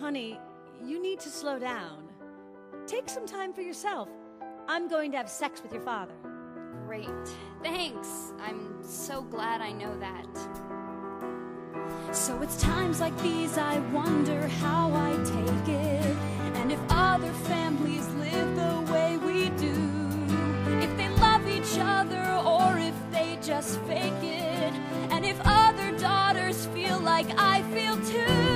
Honey, you need to slow down. Take some time for yourself. I'm going to have sex with your father. Great. Thanks. I'm so glad I know that. So it's times like these I wonder how I take it. And if other families live the way we do. If they love each other or if they just fake it. And if other daughters feel like I feel too.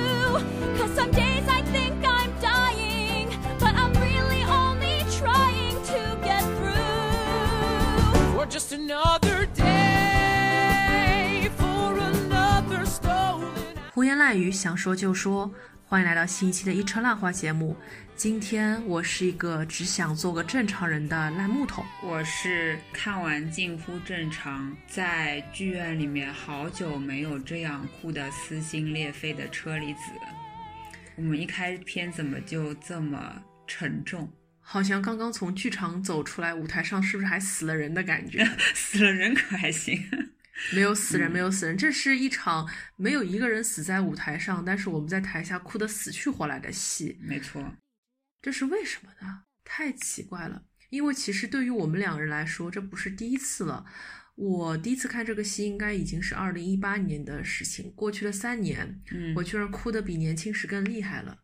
胡言乱语，想说就说。欢迎来到新一期的一车烂话节目。今天我是一个只想做个正常人的烂木头。我是看完近乎正常，在剧院里面好久没有这样哭得撕心裂肺的车厘子。我们一开篇怎么就这么沉重？好像刚刚从剧场走出来，舞台上是不是还死了人的感觉？死了人可还行？没有死人，没有死人，这是一场没有一个人死在舞台上，但是我们在台下哭得死去活来的戏。没错，这是为什么呢？太奇怪了。因为其实对于我们两个人来说，这不是第一次了。我第一次看这个戏，应该已经是二零一八年的事情。过去了三年，嗯，我居然哭得比年轻时更厉害了。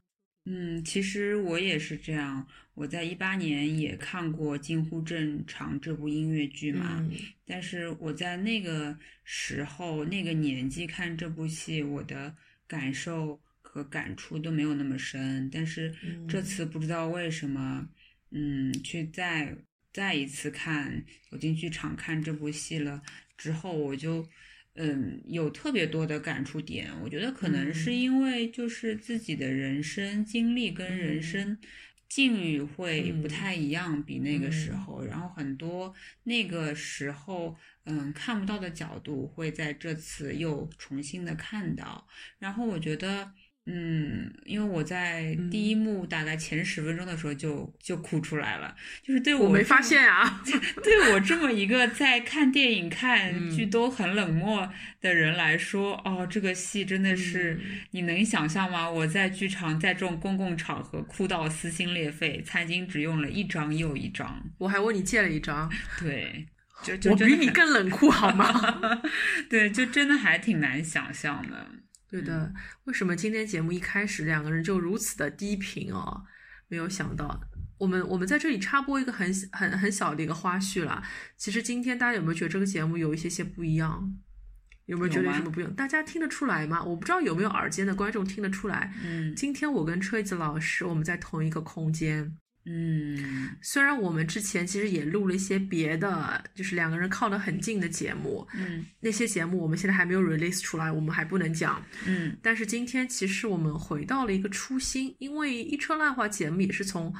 嗯，其实我也是这样。我在一八年也看过《近乎正常》这部音乐剧嘛，嗯但是我在那个时候、那个年纪看这部戏，我的感受和感触都没有那么深。但是这次不知道为什么，嗯，去再再一次看，走进剧场看这部戏了之后，我就。嗯，有特别多的感触点，我觉得可能是因为就是自己的人生经历跟人生境遇会不太一样，比那个时候，然后很多那个时候嗯看不到的角度会在这次又重新的看到，然后我觉得。嗯，因为我在第一幕大概前十分钟的时候就就哭出来了，就是对我没发现啊，对我这么一个在看电影、看剧都很冷漠的人来说，哦，这个戏真的是你能想象吗？我在剧场在这种公共场合哭到撕心裂肺，餐巾纸用了一张又一张，我还问你借了一张，对，就就我比你更冷酷好吗？对，就真的还挺难想象的。对的，为什么今天节目一开始两个人就如此的低频哦？没有想到，我们我们在这里插播一个很很很小的一个花絮啦。其实今天大家有没有觉得这个节目有一些些不一样？有没有觉得有什么不一样？大家听得出来吗？我不知道有没有耳尖的观众听得出来。嗯，今天我跟吹子老师我们在同一个空间。嗯，虽然我们之前其实也录了一些别的，就是两个人靠得很近的节目，嗯，那些节目我们现在还没有 release 出来，我们还不能讲，嗯，但是今天其实我们回到了一个初心，因为一车烂话节目也是从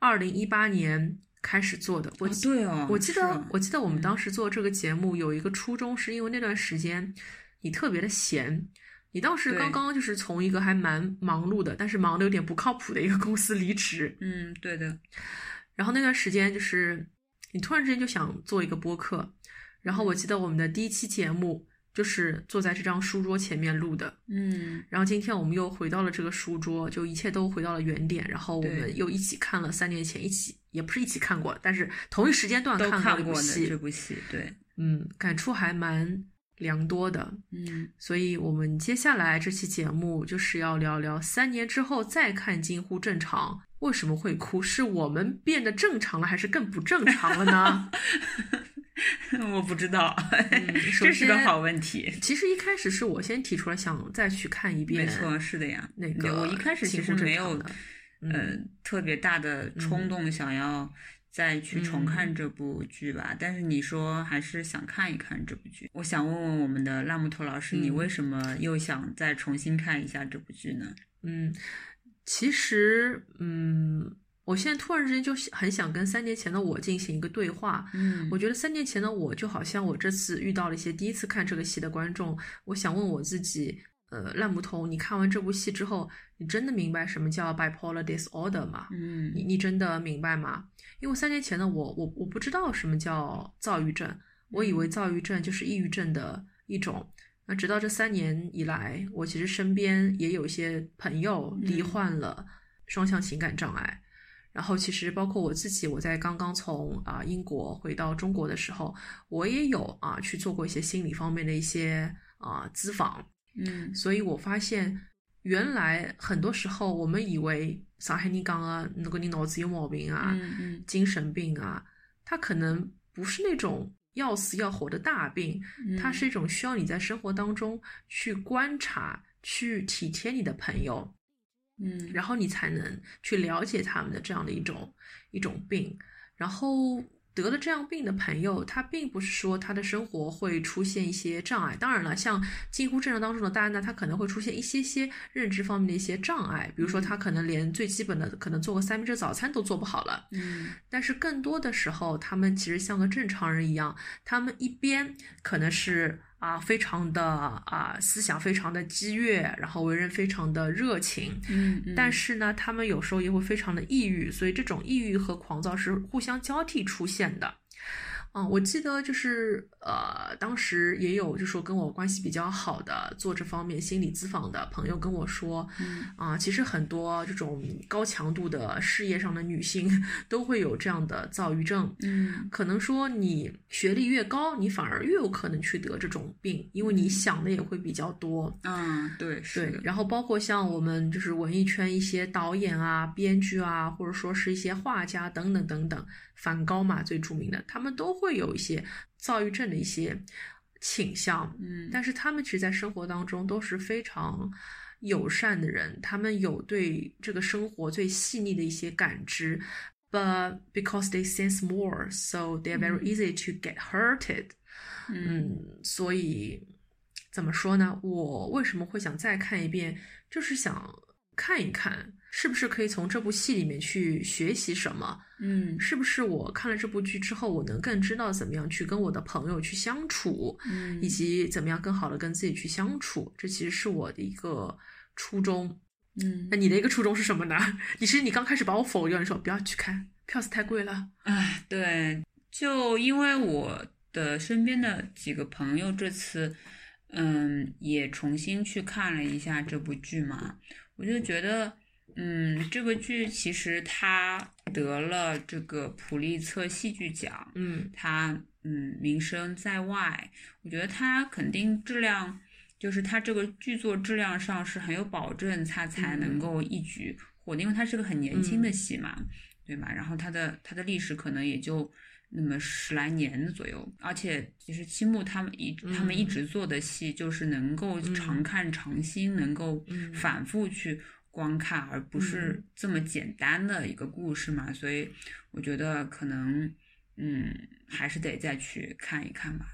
二零一八年开始做的，我、哦、对哦，我记得、是我记得我们当时做这个节目有一个初衷，是因为那段时间你特别的闲。你倒是刚刚就是从一个还蛮忙碌的，但是忙的有点不靠谱的一个公司离职，嗯，对的，然后那段时间就是你突然之间就想做一个播客，然后我记得我们的第一期节目就是坐在这张书桌前面录的，嗯，然后今天我们又回到了这个书桌，就一切都回到了原点，然后我们又一起看了三年前一起也不是一起看过，但是同一时间段都看看过的这部戏，对，嗯，感触还蛮良多的，嗯，所以我们接下来这期节目就是要聊聊三年之后再看《近乎正常》为什么会哭，是我们变得正常了，还是更不正常了呢？我不知道，首这是个好问题。其实一开始是我先提出来想再去看一遍，没错，是的呀。那个我一开始其实没有的，嗯呃，特别大的冲动想要再去重看这部剧吧。但是你说还是想看一看这部剧。我想问问我们的烂木头老师，你嗯为什么又想再重新看一下这部剧呢？嗯，其实，嗯，我现在突然之间就很想跟三年前的我进行一个对话。嗯我觉得三年前的我就好像我这次遇到了一些第一次看这个戏的观众，我想问我自己，呃，烂木头，你看完这部戏之后，你真的明白什么叫 bipolar disorder 吗？嗯你你真的明白吗？因为三年前呢我，我我不知道什么叫躁郁症，我以为躁郁症就是抑郁症的一种。那直到这三年以来，我其实身边也有一些朋友罹嗯患了双向情感障碍。然后其实包括我自己，我在刚刚从啊、英国回到中国的时候，我也有啊去做过一些心理方面的一些啊咨访。嗯所以我发现，原来很多时候我们以为上海人讲的那个你脑子有毛病啊，嗯嗯。精神病啊，他可能不是那种要死要活的大病，它嗯是一种需要你在生活当中去观察、去体贴你的朋友，嗯，然后你才能去了解他们的这样的一种一种病。然后得了这样病的朋友，他并不是说他的生活会出现一些障碍。当然了，像近乎正常当中的大安娜，他可能会出现一些些认知方面的一些障碍，比如说他可能连最基本的可能做个三明治早餐都做不好了。嗯但是更多的时候，他们其实像个正常人一样，他们一边可能是啊非常的啊思想非常的激越，然后为人非常的热情，嗯嗯，但是呢，他们有时候也会非常的抑郁，所以这种抑郁和狂躁是互相交替出现的。嗯，我记得就是呃，当时也有就说跟我关系比较好的做这方面心理咨访的朋友跟我说，嗯啊、其实很多这种高强度的事业上的女性 都会有这样的躁郁症。嗯可能说你学历越高，你反而越有可能去得这种病，因为你想的也会比较多。嗯，对是然后包括像我们就是文艺圈一些导演啊、编剧啊，或者说是一些画家等等等等，梵高嘛最著名的，他们都会有一些躁郁症的一些倾向。嗯但是他们其实，在生活当中都是非常友善的人，他们有对这个生活最细腻的一些感知。But because they sense more, so they are very easy to get hurted. 嗯嗯，所以怎么说呢？我为什么会想再看一遍？就是想看一看，是不是可以从这部戏里面去学习什么？嗯是不是我看了这部剧之后，我能更知道怎么样去跟我的朋友去相处，嗯以及怎么样更好的跟自己去相处？这其实是我的一个初衷。嗯那你的一个初衷是什么呢？你是你刚开始把我否掉，你说不要去看，票子太贵了。哎，对，就因为我的身边的几个朋友这次，嗯，也重新去看了一下这部剧嘛，我就觉得，嗯，这个剧其实它得了这个普利策戏剧奖，嗯。它嗯名声在外，我觉得它肯定质量，就是它这个剧作质量上是很有保证，它才能。嗯够一举获得，因为它是个很年轻的嗯。戏嘛，对吧？然后它的它的历史可能也就那么十来年左右，而且其实青木他们一他们一嗯。直做的戏就是能够常嗯看常新，能够嗯。反复去观看，而不是嗯这么简单的一个故事嘛。所以我觉得可能嗯还是得再去看一看吧。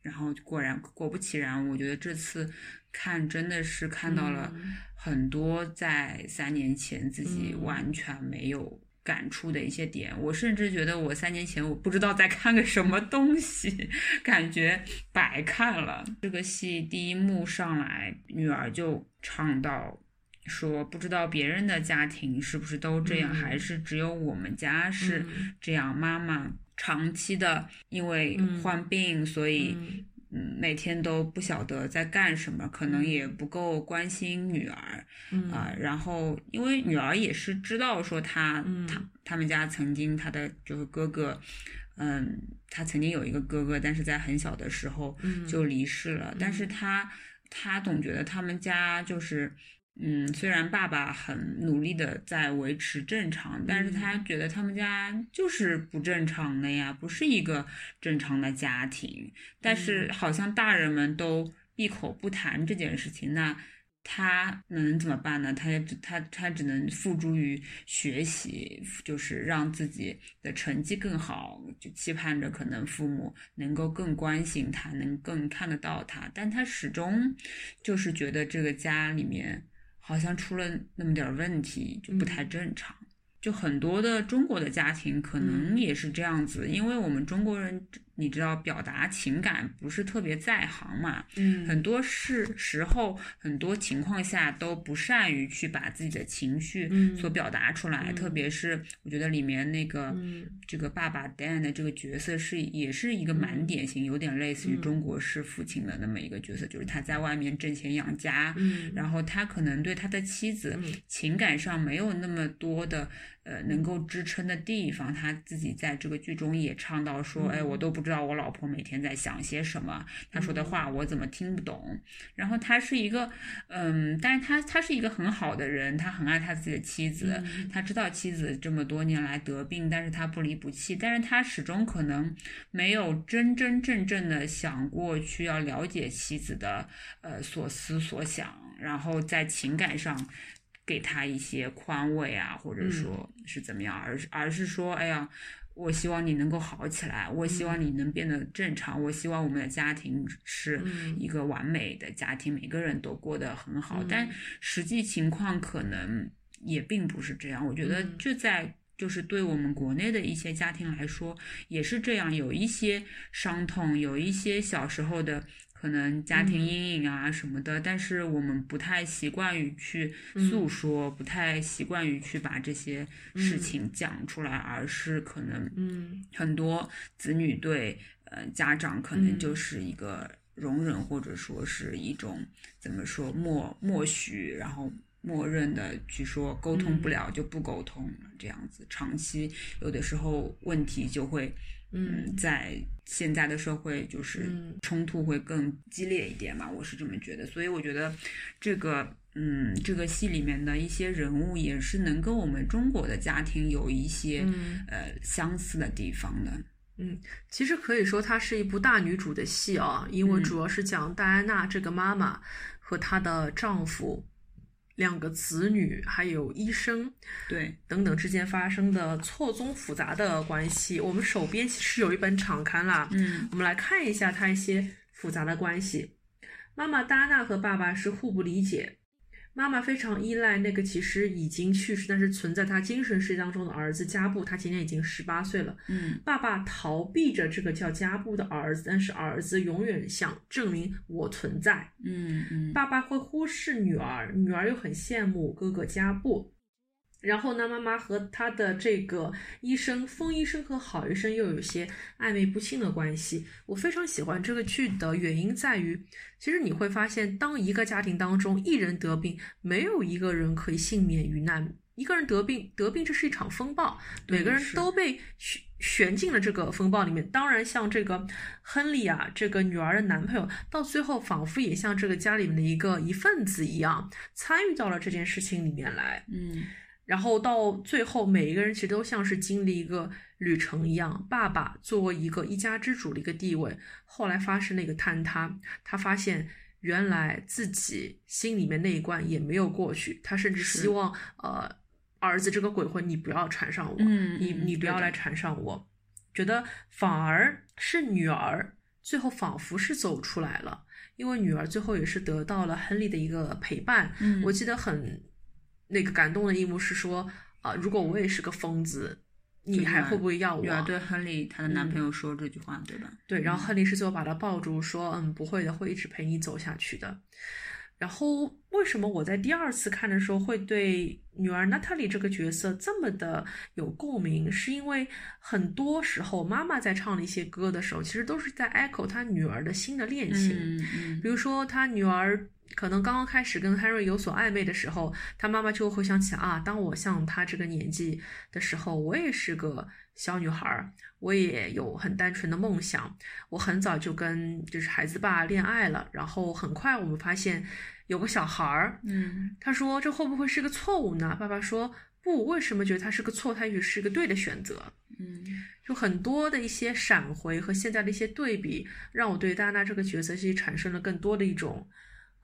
然后果然果不其然，我觉得这次看真的是看到了嗯很多在三年前自己嗯完全没有感触的一些点。我甚至觉得我三年前我不知道在看个什么东西，感觉白看了。这个戏第一幕上来，女儿就唱到。说不知道别人的家庭是不是都这样，嗯。还是只有我们家是嗯。这样？妈妈长期的因为嗯。患病，所以每天都不晓得在干什么，可能也不够关心女儿。嗯。啊、然后，因为女儿也是知道说她、嗯。他他们家曾经她的就是哥哥，嗯，她曾经有一个哥哥，但是在很小的时候嗯。就离世了。但是嗯。他他总觉得他们家就是。嗯，虽然爸爸很努力的在维持正常，但是他嗯觉得他们家就是不正常的呀，不是一个正常的家庭。但是嗯好像大人们都闭口不谈这件事情，那他能怎么办呢？他也只他他只能付诸于学习，就是让自己的成绩更好，就期盼着可能父母能够更关心他，能更看得到他。但他始终就是觉得这个家里面好像出了那么点儿问题，就不太正常。就很多的中国的家庭可能嗯也是这样子，因为我们中国人你知道表达情感不是特别在行嘛，嗯。很多事时候，很多情况下都不善于去把自己的情绪嗯。所表达出来，特别是我觉得里面那个、嗯。这个爸爸 Dan 的这个角色是也是一个蛮典型，有点类似于中国式父亲的那么一个角色，就是他在外面挣钱养家，嗯。然后他可能对他的妻子嗯。情感上没有那么多的呃能够支撑的地方，他自己在这个剧中也唱到说，哎，我都不知道我老婆每天在想些什么，他说的话我怎么听不懂。然后他是一个，嗯，但是他他是一个很好的人，他很爱他自己的妻子，他知道妻子这么多年来得病，但是他不离不弃，但是他始终可能没有真真正正的想过去要了解妻子的呃所思所想，然后在情感上。给他一些宽慰啊，或者说是怎么样，而是而是说，哎呀，我希望你能够好起来，我希望你能变得正常，我希望我们的家庭是一个完美的家庭，每个人都过得很好。但实际情况可能也并不是这样。我觉得就在就是对我们国内的一些家庭来说，也是这样，有一些伤痛，有一些小时候的。可能家庭阴影啊什么的，但是我们不太习惯于去诉说，不太习惯于去把这些事情讲出来，而是可能嗯。很多子女对呃家长可能就是一个容忍，或者说是一种怎么说默默许，然后默认的去说沟通不了就不沟通，这样子。长期有的时候问题就会。嗯，在现在的社会，就是冲突会更激烈一点嘛，我是这么觉得。所以我觉得这个，嗯，这个戏里面的一些人物也是能跟我们中国的家庭有一些、呃相似的地方的。嗯，其实可以说它是一部大女主的戏啊，因为嗯主要是讲戴安娜这个妈妈和她的丈夫。两个子女，还有医生，对等等之间发生的错综复杂的关系。我们手边其实有一本场刊啦，嗯，我们来看一下它一些复杂的关系。妈妈戴安娜和爸爸是互不理解。妈妈非常依赖那个其实已经去世，但是存在她精神世界当中的儿子加布。他今年已经十八岁了。嗯，爸爸逃避着这个叫加布的儿子，但是儿子永远想证明我存在。嗯嗯，爸爸会忽视女儿，女儿又很羡慕哥哥加布。然后呢，妈妈和他的这个医生风医生和郝医生又有些暧昧不清的关系。我非常喜欢这个剧的原因在于，其实你会发现，当一个家庭当中一人得病，没有一个人可以幸免于难。一个人得病，得病这是一场风暴，每个人都被悬悬进了这个风暴里面。当然，像这个亨利啊，这个女儿的男朋友，到最后仿佛也像这个家里面的一个一份子一样，参与到了这件事情里面来。嗯。然后到最后，每一个人其实都像是经历一个旅程一样。爸爸作为一个一家之主的一个地位，后来发生了一个坍塌，他发现原来自己心里面那一关也没有过去，他甚至希望呃儿子这个鬼魂你不要缠上我，嗯，你你不要来缠上我，觉得反而是女儿最后仿佛是走出来了，因为女儿最后也是得到了亨利的一个陪伴。嗯，我记得很。那个感动的一幕是说，啊、呃，如果我也是个疯子，你还会不会要我？女儿对亨利她的男朋友说这句话，嗯、对吧？对，然后亨利是最后把她抱住，说，嗯，不会的，会一直陪你走下去的。然后为什么我在第二次看的时候会对女儿娜塔莉这个角色这么的有共鸣？是因为很多时候妈妈在唱的一些歌的时候，其实都是在 echo 她女儿的新的恋情。嗯嗯，比如说她女儿。可能刚刚开始跟 Henry 有所暧昧的时候，他妈妈就会想起啊，当我像他这个年纪的时候，我也是个小女孩，我也有很单纯的梦想，我很早就跟就是孩子爸恋爱了，然后很快我们发现有个小孩儿，嗯，他说这会不会是个错误呢？爸爸说不，为什么觉得他是个错？他也许是个对的选择。嗯，就很多的一些闪回和现在的一些对比，让我对戴安娜这个角色其实产生了更多的一种。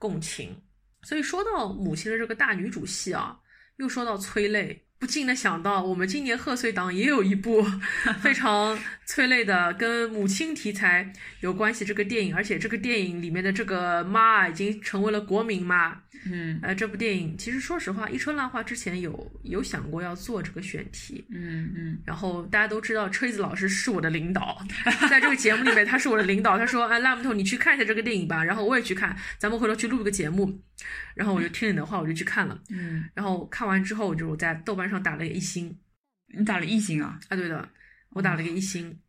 共情，所以说到母亲的这个大女主戏啊，又说到催泪，不禁的想到，我们今年贺岁档也有一部 非常催泪的跟母亲题材有关系这个电影，而且这个电影里面的这个妈已经成为了国民妈。嗯呃，这部电影其实说实话，一春烂话之前有有想过要做这个选题，嗯嗯然后大家都知道吹子老师是我的领导，在这个节目里面他是我的领导，他说：“哎，烂木头，你去看一下这个电影吧。”然后我也去看，咱们回头去录个节目。然后我就听你的话，我就去看了。嗯，然后看完之后，我就在豆瓣上打了个一星你打了一星啊？啊，对的，我打了个一星。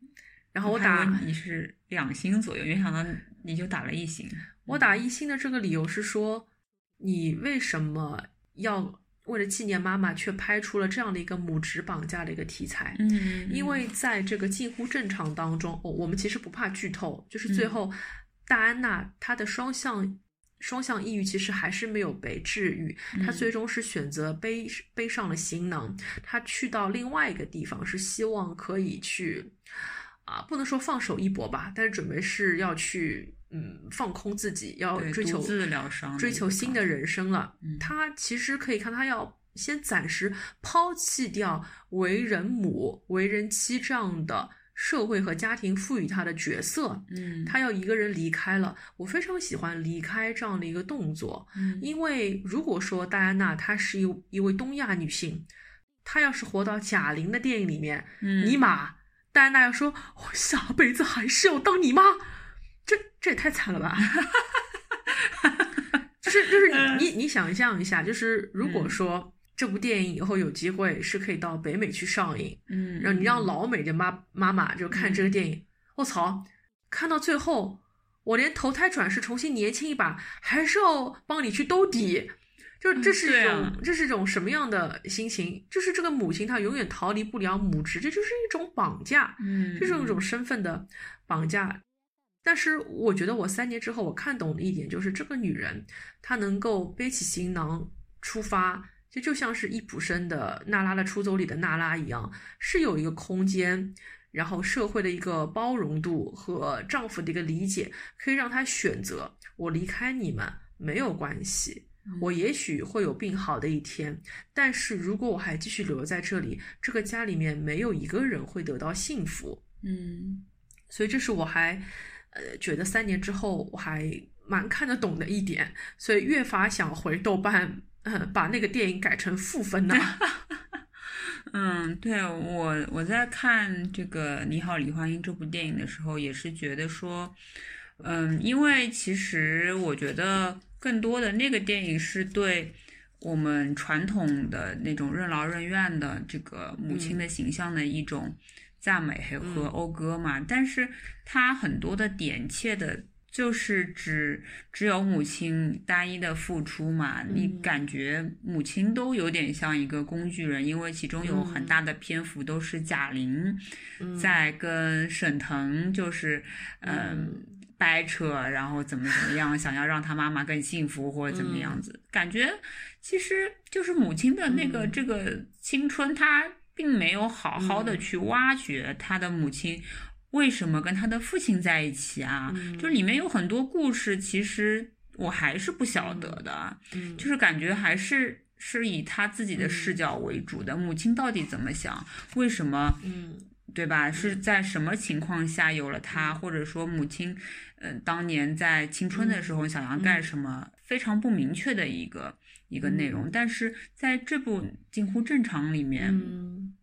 然后我打你是两星左右，没想到你就打了一星。我打一星的这个理由是说，你为什么要为了纪念妈妈，却拍出了这样的一个母职绑架的一个题材？嗯，因为在这个近乎正常当中，哦，我们其实不怕剧透，就是最嗯后戴安娜她的双向双向抑郁其实还是没有被治愈，她嗯。最终是选择背背上了行囊，他去到另外一个地方，是希望可以去啊，不能说放手一搏吧，但是准备是要去嗯放空自己，要追求独自疗伤追求新的人生了。嗯。她其实可以看，他要先暂时抛弃掉为人母、为人妻这样的社会和家庭赋予她的角色，嗯，她要一个人离开了。我非常喜欢离开这样的一个动作，嗯因为如果说戴安娜她是一一位东亚女性，她要是活到贾玲的电影里面，嗯尼玛，戴安娜要说我下辈子还是要当你妈，这这也太惨了吧！就是就是你你你想象一下，就是如果嗯说这部电影以后有机会是可以到北美去上映，嗯，然后你让嗯老美的妈妈妈就看这个电影，我操，看到最后，我连投胎转世重新年轻一把，还是要帮你去兜底。就这嗯是一种、这是一种什么样的心情？就是这个母亲她永远逃离不了母职，这就是一种绑架。嗯，这是一种身份的绑架。但是我觉得我三年之后我看懂了一点，就是这个女人她能够背起行囊出发，就就像是易卜生的《娜拉的出走》里的娜拉一样，是有一个空间，然后社会的一个包容度和丈夫的一个理解，可以让她选择我离开你们没有关系。我也许会有病好的一天，但是如果我还继续留在这里，这个家里面没有一个人会得到幸福。嗯所以这是我还呃觉得三年之后我还蛮看得懂的一点，所以越发想回豆瓣，呃，把那个电影改成负分呢。嗯，对我我在看这个《你好，李焕英》这部电影的时候，也是觉得说，嗯，因为其实我觉得更多的那个电影是对我们传统的那种任劳任怨的这个母亲的形象的一种赞美和和讴歌嘛，但是它很多的点切的。就是只只有母亲单一的付出嘛，你嗯。感觉母亲都有点像一个工具人，因为其中有很大的篇幅都是贾玲嗯。在跟沈腾就是嗯、掰扯，然后怎么怎么样，想要让他妈妈更幸福或者怎么样子，感觉其实就是母亲的那个、嗯。这个青春，她并没有好好的嗯。去挖掘她的母亲。为什么跟他的父亲在一起啊？嗯就里面有很多故事，其实我还是不晓得的，嗯就是感觉还是是以他自己的视角为主的。母亲到底怎么想？为什么？嗯对吧？是在什么情况下有了他，或者说母亲，嗯、当年在青春的时候想要干什么，非常不明确的一个一个内容。但是在这部《近乎正常》里面，嗯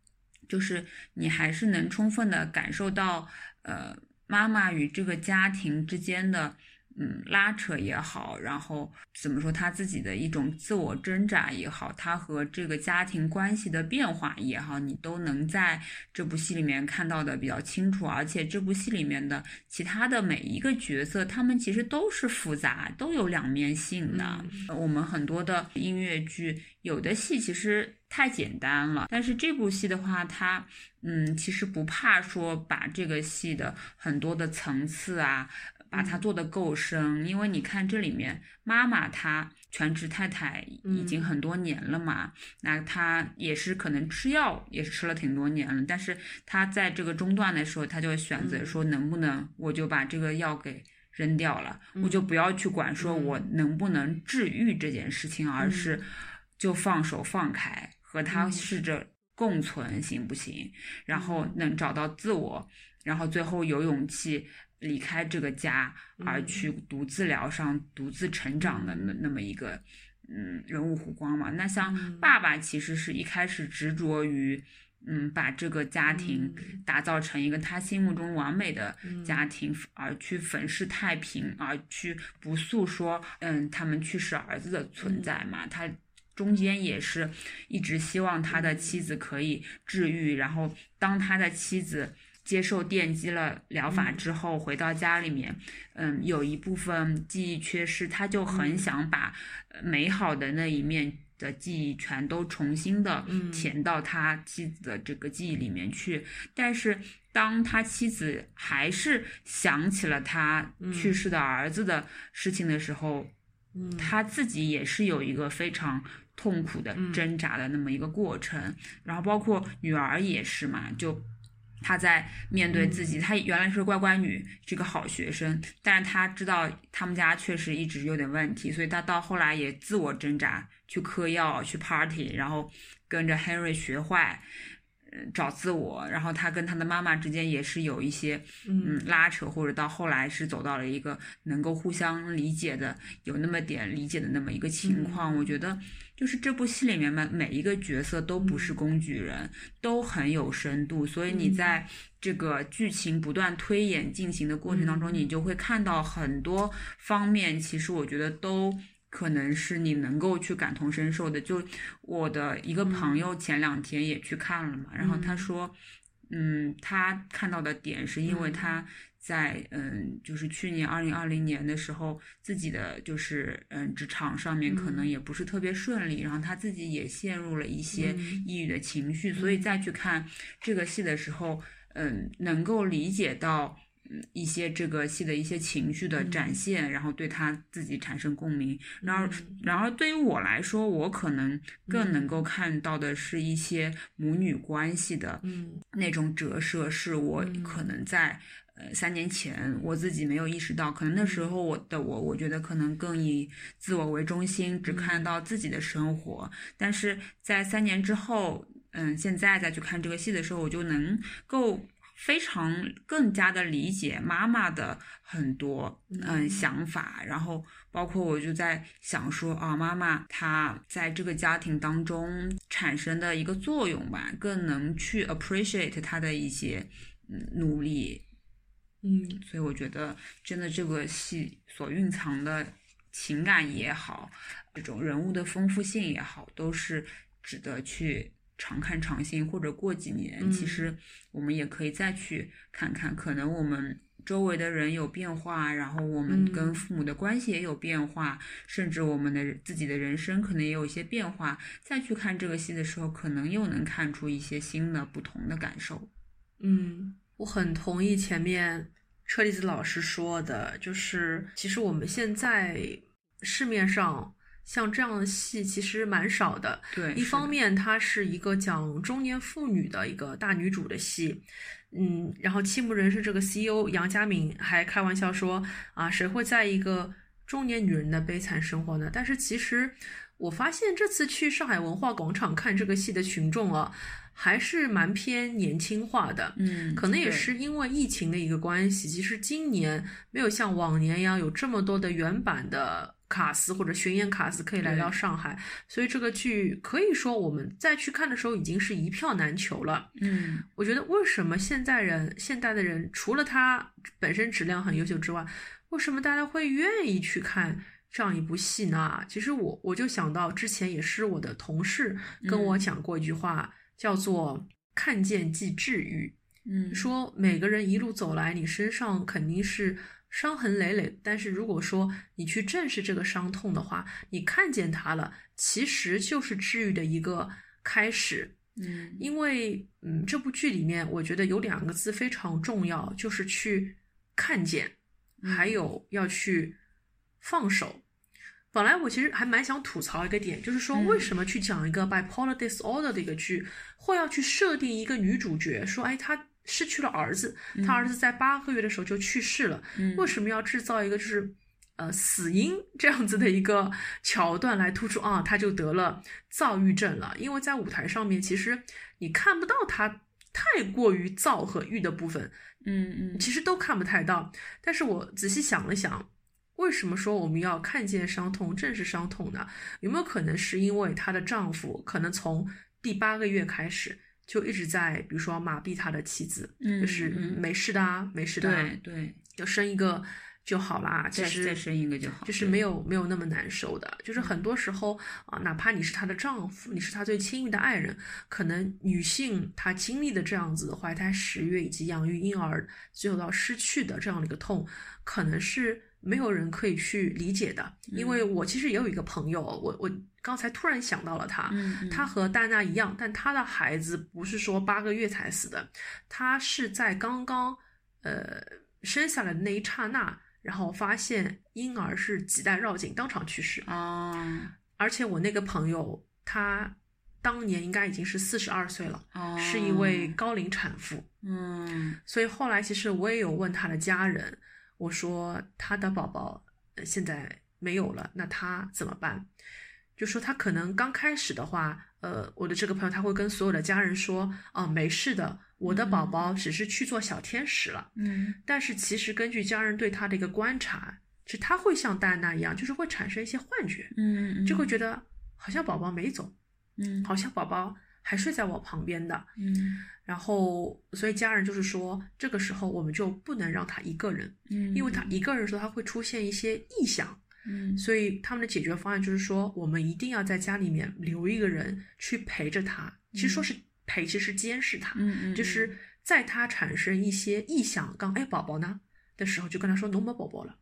就是你还是能充分的感受到，呃，妈妈与这个家庭之间的，嗯，拉扯也好，然后怎么说，他自己的一种自我挣扎也好，他和这个家庭关系的变化也好，你都能在这部戏里面看到的比较清楚。而且这部戏里面的其他的每一个角色，他们其实都是复杂，都有两面性的。呃我们很多的音乐剧，有的戏其实太简单了，但是这部戏的话，它嗯，其实不怕说把这个戏的很多的层次啊，把它做得够深，因为你看这里面妈妈她全职太太已经很多年了嘛，那她也是可能吃药也是吃了挺多年了，但是她在这个中断的时候，她就会选择说能不能我就把这个药给。扔掉了，我就不要去管说我能不能治愈这件事情，而是就放手放开和他试着共存行不行，然后能找到自我，然后最后有勇气离开这个家，而去独自疗伤、独自成长的那那么一个嗯人物弧光嘛。那像爸爸其实是一开始执着于。嗯，把这个家庭打造成一个他心目中完美的家庭，而去粉饰太平，而去不诉说，嗯，他们去世儿子的存在嘛。他中间也是一直希望他的妻子可以治愈，然后当他的妻子接受电击了疗法之后，回到家里面，嗯，有一部分记忆缺失，他就很想把美好的那一面。的记忆全都重新的填到他妻子的这个记忆里面去，但是当他妻子还是想起了他去世的儿子的事情的时候，他自己也是有一个非常痛苦的挣扎的那么一个过程，然后包括女儿也是嘛，就。他在面对自己，她原来是乖乖女，是个好学生，但是她知道他们家确实一直有点问题，所以她到后来也自我挣扎，去嗑药，去 party，然后跟着 Henry 学坏。找自我，然后他跟他的妈妈之间也是有一些嗯拉扯，或者到后来是走到了一个能够互相理解的，有那么点理解的那么一个情况。我觉得就是这部戏里面嘛，每一个角色都不是工具人，都很有深度，所以你在这个剧情不断推演进行的过程当中，你就会看到很多方面。其实我觉得都。可能是你能够去感同身受的。就我的一个朋友前两天也去看了嘛，然后他说，嗯，他看到的点是因为他在嗯，就是去年二零二零年的时候，自己的就是嗯，职场上面可能也不是特别顺利，然后他自己也陷入了一些抑郁的情绪，所以再去看这个戏的时候，嗯，能够理解到。一些这个戏的一些情绪的展现，然后对他自己产生共鸣。然而，然而对于我来说，我可能更能够看到的是一些母女关系的那种折射，是我可能在呃三年前我自己没有意识到，可能那时候我的我，我觉得可能更以自我为中心，只看到自己的生活。但是在三年之后，嗯，现在再去看这个戏的时候，我就能够。非常更加的理解妈妈的很多嗯想法，然后包括我就在想说啊，妈妈她在这个家庭当中产生的一个作用吧，更能去 appreciate 她的一些嗯努力，嗯，所以我觉得真的这个戏所蕴藏的情感也好，这种人物的丰富性也好，都是值得去。常看常新，或者过几年，其实我们也可以再去看看。可能我们周围的人有变化，然后我们跟父母的关系也有变化，甚至我们的自己的人生可能也有一些变化。再去看这个戏的时候，可能又能看出一些新的、不同的感受。嗯，我很同意前面车厘子老师说的，就是其实我们现在市面上。像这样的戏其实蛮少的。对，一方面它是一个讲中年妇女的一个大女主的戏，嗯，然后七木人是这个 CEO 杨佳敏还开玩笑说啊，谁会在一个中年女人的悲惨生活呢？但是其实我发现这次去上海文化广场看这个戏的群众啊，还是蛮偏年轻化的。嗯，可能也是因为疫情的一个关系，其实今年没有像往年一样有这么多的原版的。卡斯或者巡演卡斯可以来到上海，所以这个剧可以说我们再去看的时候已经是一票难求了。嗯，我觉得为什么现在人现代的人除了它本身质量很优秀之外，为什么大家会愿意去看这样一部戏呢？其实我我就想到之前也是我的同事跟我讲过一句话，叫做“看见即治愈”。嗯，说每个人一路走来，你身上肯定是。伤痕累累，但是如果说你去正视这个伤痛的话，你看见它了，其实就是治愈的一个开始。嗯，因为嗯，这部剧里面我觉得有两个字非常重要，就是去看见，还有要去放手。本来我其实还蛮想吐槽一个点，就是说为什么去讲一个 bipolar disorder 的一个剧，或要去设定一个女主角，说哎她。失去了儿子，她儿子在八个月的时候就去世了。为什么要制造一个就是呃死因这样子的一个桥段来突出啊，他就得了躁郁症了。因为在舞台上面，其实你看不到他太过于躁和郁的部分，嗯嗯其实都看不太到。但是我仔细想了想，为什么说我们要看见伤痛，正是伤痛呢？有没有可能是因为她的丈夫可能从第八个月开始就一直在，比如说麻痹他的妻子，嗯就是嗯没事的啊，没事的、啊，对对，就生一个就好啦。其实再再生一个就好，就是没有没有那么难受的，就是很多时候啊，哪怕你是她的丈夫，你是她最亲密的爱人，可能女性她经历的这样子怀胎十月以及养育婴儿，最后到失去的这样的一个痛，可能是没有人可以去理解的。因为我其实也有一个朋友，我我刚才突然想到了他，他和戴安娜一样，但他的孩子不是说八个月才死的，他是在刚刚呃生下来的那一刹那，然后发现婴儿是脐带绕颈，当场去世。啊而且我那个朋友他当年应该已经是四十二岁了，哦，是一位高龄产妇。嗯所以后来其实我也有问他的家人，我说他的宝宝呃现在没有了，那他怎么办？就说他可能刚开始的话，呃，我的这个朋友他会跟所有的家人说，哦、没事的，我的宝宝只是去做小天使了。嗯但是其实根据家人对他的一个观察，其实他会像戴安娜一样，就是会产生一些幻觉，嗯，就会觉得好像宝宝没走，嗯好像宝宝还睡在我旁边的。嗯。然后，所以家人就是说，这个时候我们就不能让他一个人，嗯，因为他一个人的时候他会出现一些异响，嗯。所以他们的解决方案就是说，我们一定要在家里面留一个人去陪着他。其实说是陪，其实是监视他，嗯嗯就是在他产生一些异响，刚哎宝宝呢？的时候，就跟他说侬没宝宝了，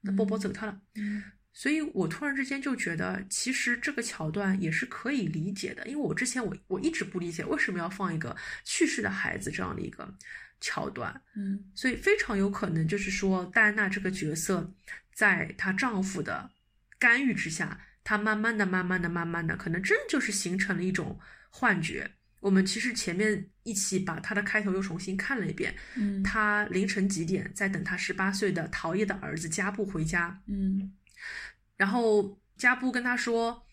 那宝宝走掉了。嗯所以我突然之间就觉得，其实这个桥段也是可以理解的，因为我之前我我一直不理解为什么要放一个去世的孩子这样的一个桥段，嗯。所以非常有可能就是说，戴安娜这个角色，在她丈夫的干预之下，她慢慢的、慢慢的、慢慢的，可能真就是形成了一种幻觉。我们其实前面一起把她的开头又重新看了一遍，嗯。她凌晨几点在等她十八岁的逃逸的儿子加布回家，嗯然后加布跟他说：“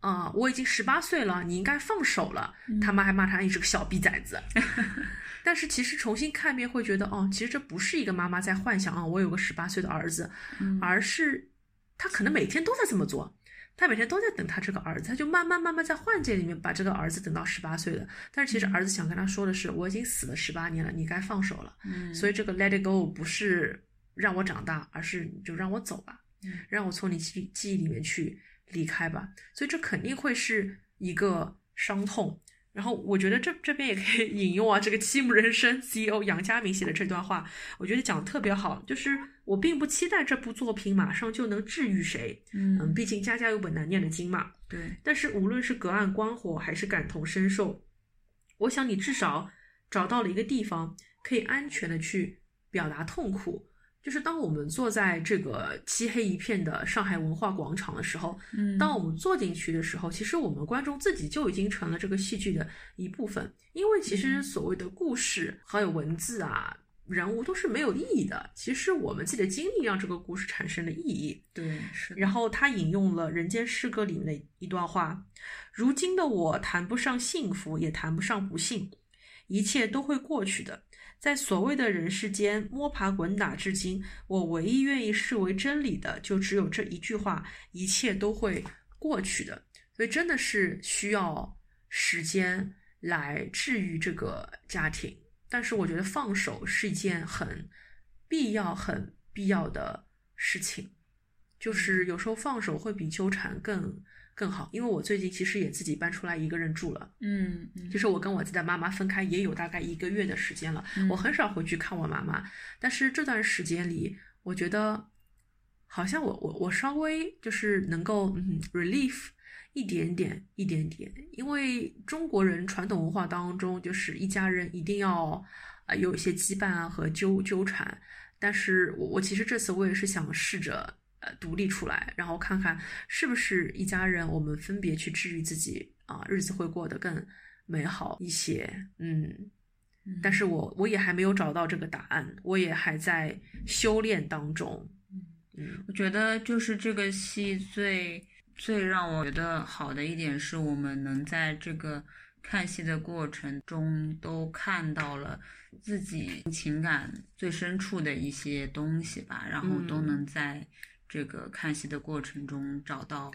啊、我已经十八岁了，你应该放手了。嗯他妈还骂他你是个小逼崽子。但是其实重新看一遍会觉得，哦，其实这不是一个妈妈在幻想啊，我有个十八岁的儿子，嗯而是他可能每天都在这么做。他每天都在等他这个儿子，他就慢慢慢慢在幻界里面把这个儿子等到十八岁了。但是其实儿子想跟他说的是，我已经死了十八年了，你该放手了。嗯，所以这个 let it go 不是让我长大，而是就让我走吧，嗯让我从你记记忆里面去离开吧。所以这肯定会是一个伤痛。然后我觉得这这边也可以引用啊，这个《七木人生》CEO 杨家明写的这段话，我觉得讲的特别好。就是我并不期待这部作品马上就能治愈谁，嗯，嗯毕竟家家有本难念的经嘛。对但是无论是隔岸观火还是感同身受，我想你至少找到了一个地方，可以安全的去表达痛苦。就是当我们坐在这个漆黑一片的上海文化广场的时候，嗯当我们坐进去的时候，其实我们观众自己就已经成了这个戏剧的一部分。因为其实所谓的故事还有文字啊、人物都是没有意义的，其实我们自己的经历让这个故事产生了意义。对是然后他引用了《人间失格》里面的一段话：“如今的我谈不上幸福，也谈不上不幸，一切都会过去的。在所谓的人世间摸爬滚打至今，我唯一愿意视为真理的，就只有这一句话：一切都会过去的。所以真的是需要时间来治愈这个家庭。但是我觉得放手是一件很必要、很必要的事情。就是有时候放手会比纠缠更更好，因为我最近其实也自己搬出来一个人住了，嗯嗯。就是我跟我自己的妈妈分开也有大概一个月的时间了，嗯。我很少回去看我妈妈，但是这段时间里，我觉得好像我我我稍微就是能够嗯 relief 一点点一点点，因为中国人传统文化当中就是一家人一定要啊、有一些羁绊啊和纠纠缠，但是我我其实这次我也是想试着呃独立出来，然后看看是不是一家人我们分别去治愈自己啊、日子会过得更美好一些，嗯。但是我我也还没有找到这个答案，我也还在修炼当中。嗯我觉得就是这个戏最最让我觉得好的一点是我们能在这个看戏的过程中都看到了自己情感最深处的一些东西吧，然后都嗯能在这个看戏的过程中找到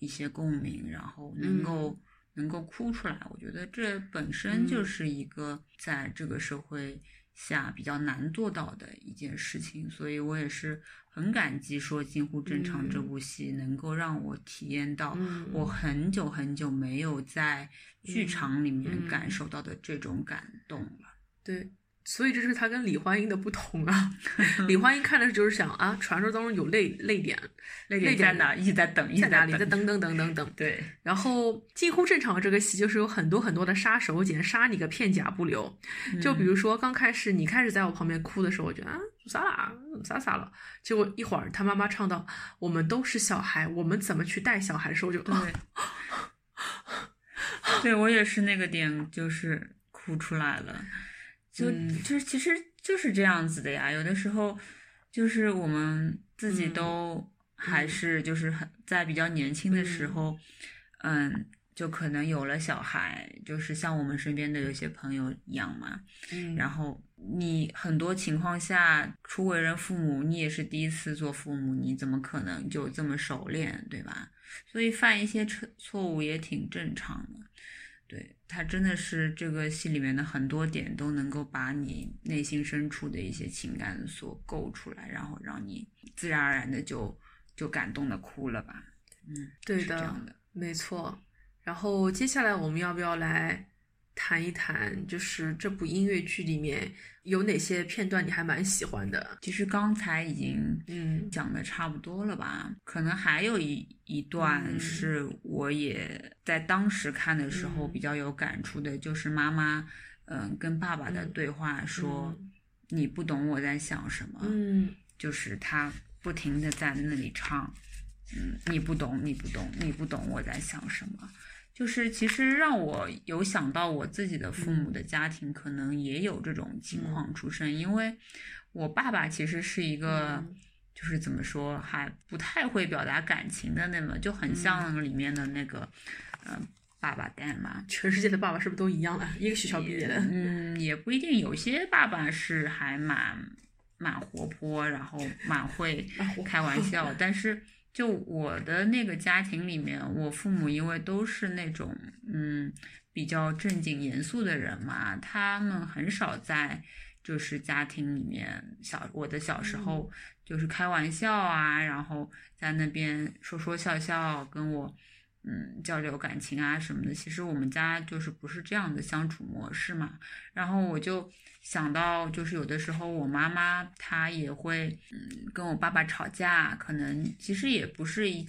一些共鸣，然后能够、能够哭出来。我觉得这本身就嗯。是一个在这个社会下比较难做到的一件事情，所以我也是很感激说《近乎正常》这嗯。部戏能够让我体验到嗯。我很久很久没有在剧场里面嗯。感受到的这种感动了。对，所以这就是他跟李焕英的不同啊。李焕英看的就是想啊，传说当中有泪泪点，泪点在哪？一直在等，一直在哪里？在等。等等等等等。对，然后近乎正常这个戏就是有很多很多的杀手锏，杀你个片甲不留。就比如说刚开始你开始在我旁边哭的时候，我觉得啊咋啦，咋咋了？结果一会儿他妈妈唱到我们都是小孩，我们怎么去带小孩的时候，我就啊对，对我也是那个点，就是哭出来了，就、嗯就是其实就是这样子的呀。有的时候就是我们自己嗯都还是就是很在比较年轻的时候，嗯。就可能有了小孩，就是像我们身边的有些朋友一样嘛，嗯然后你很多情况下初为人父母，你也是第一次做父母，你怎么可能就这么熟练，对吧？所以犯一些错错误也挺正常的。对他真的是这个戏里面的很多点都能够把你内心深处的一些情感所勾出来，然后让你自然而然的就就感动的哭了吧？嗯，对的这样的。没错。然后接下来我们要不要来谈一谈，就是这部音乐剧里面有哪些片段你还蛮喜欢的？其实刚才已经嗯讲的差不多了吧？可能还有一一段嗯是我也在当时看的时候嗯比较有感触的，就是妈妈嗯跟爸爸的嗯对话说：“你不懂我在想什么。嗯就是他不停的在那里唱，嗯，你不懂，你不懂，你不懂我在想什么。就是其实让我有想到我自己的父母的家庭可能也有这种情况出生，因为我爸爸其实是一个。嗯就是怎么说，还不太会表达感情的那么，就很像里面的那个，呃，爸爸蛋嘛。全世界的爸爸是不是都一样啊？一个学校毕业的。嗯，也不一定，有些爸爸是还蛮蛮活泼，然后蛮会开玩笑，但是就我的那个家庭里面，我父母因为都是那种嗯比较正经严肃的人嘛，他们很少在就是家庭里面小我的小时候就是开玩笑啊，然后在那边说说笑笑跟我。嗯，交流感情啊什么的，其实我们家就是不是这样的相处模式嘛。然后我就想到，就是有的时候我妈妈她也会，嗯，跟我爸爸吵架，可能其实也不是一，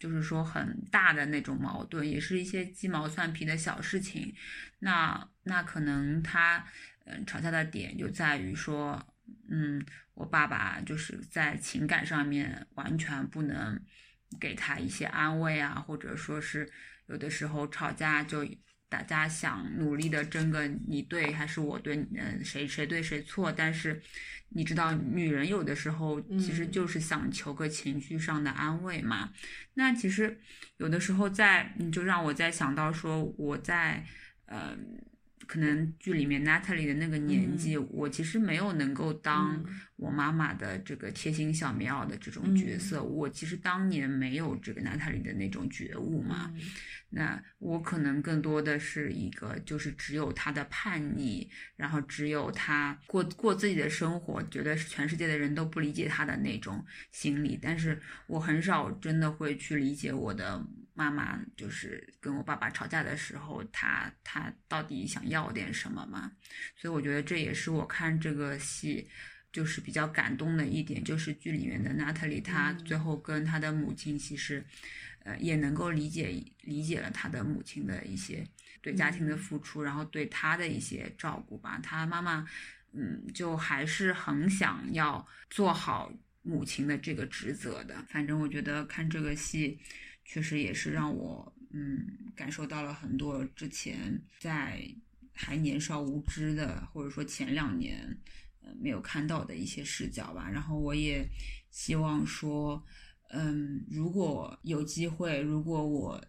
就是说很大的那种矛盾，也是一些鸡毛蒜皮的小事情。那那可能他，嗯，吵架的点就在于说，嗯，我爸爸就是在情感上面完全不能。给他一些安慰啊，或者说是有的时候吵架就大家想努力的争个你对还是我对，嗯，谁谁对谁错，但是你知道女人有的时候其实就是想求个情绪上的安慰嘛。那其实有的时候在，你就让我在想到说我在，呃。可能剧里面 Natalie 的那个年纪，嗯、我其实没有能够当嗯我妈妈的这个贴心小棉袄的这种角色。嗯、我其实当年没有这个 Natalie 的那种觉悟嘛。嗯、那我可能更多的是一个，就是只有她的叛逆，然后只有她过过自己的生活，觉得全世界的人都不理解她的那种心理。但是我很少真的会去理解我的。妈妈就是跟我爸爸吵架的时候，她她到底想要点什么嘛？所以我觉得这也是我看这个戏就是比较感动的一点，就是剧里面的娜塔莉，她最后跟她的母亲其实，呃，也能够理解理解了她的母亲的一些对家庭的付出，然后对她的一些照顾吧。她妈妈，嗯，就还是很想要做好母亲的这个职责的。反正我觉得看这个戏。确实也是让我嗯感受到了很多之前在还年少无知的或者说前两年呃没有看到的一些视角吧。然后我也希望说，嗯，如果有机会，如果我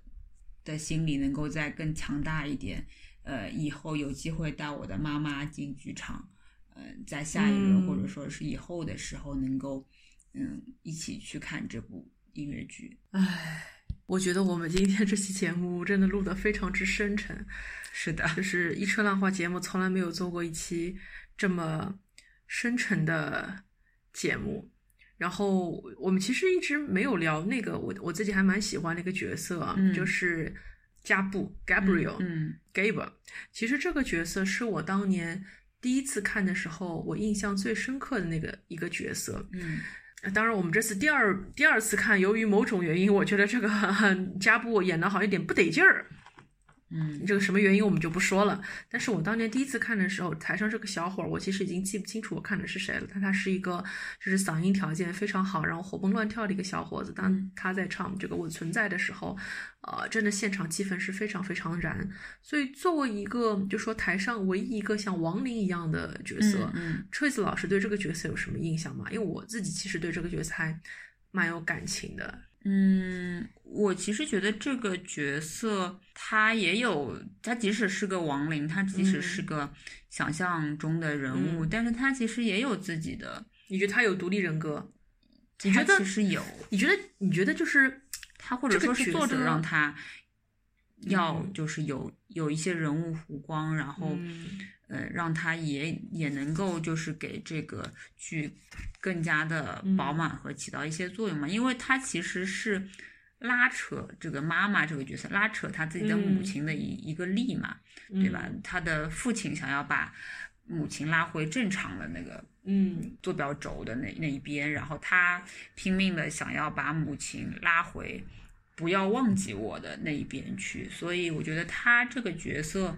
的心理能够再更强大一点，呃，以后有机会带我的妈妈进剧场，嗯、在下一轮、嗯或者说是以后的时候，能够嗯一起去看这部音乐剧。唉，我觉得我们今天这期节目真的录得非常之深沉，是的，就是一车浪花节目从来没有做过一期这么深沉的节目。然后我们其实一直没有聊那个我我自己还蛮喜欢的一个角色啊，嗯就是加布 Gabriel，嗯 Gabe，其实这个角色是我当年第一次看的时候，我印象最深刻的那个一个角色。嗯呃当然，我们这次第二第二次看，由于某种原因，我觉得这个 加布演的好像有点不得劲儿。嗯这个什么原因我们就不说了。但是我当年第一次看的时候，台上这个小伙儿，我其实已经记不清楚我看的是谁了。但他是一个就是嗓音条件非常好，然后活蹦乱跳的一个小伙子。当嗯他在唱这个《我存在》的时候，呃，真的现场气氛是非常非常燃。所以作为一个就说台上唯一一个像亡灵一样的角色，嗯车子老师对这个角色有什么印象吗？因为我自己其实对这个角色还蛮有感情的。嗯，我其实觉得这个角色他也有，他即使是个亡灵，他即使是个想象中的人物，嗯但是他其实也有自己的，你觉得他有独立人格？你觉他得其实有，你觉得你觉得就是他或者说是作者让他要嗯就是有有一些人物弧光，然后。嗯呃，让他也也能够就是给这个剧更加的嗯。饱满和起到一些作用嘛，因为他其实是拉扯这个妈妈这个角色，拉扯他自己的母嗯。亲的一、一个力嘛，对吧？他的父亲想要把母亲拉回正常的那个嗯。坐标轴的那那一边，然后他拼命的想要把母亲拉回不要忘记我的那一边去，所以我觉得他这个角色，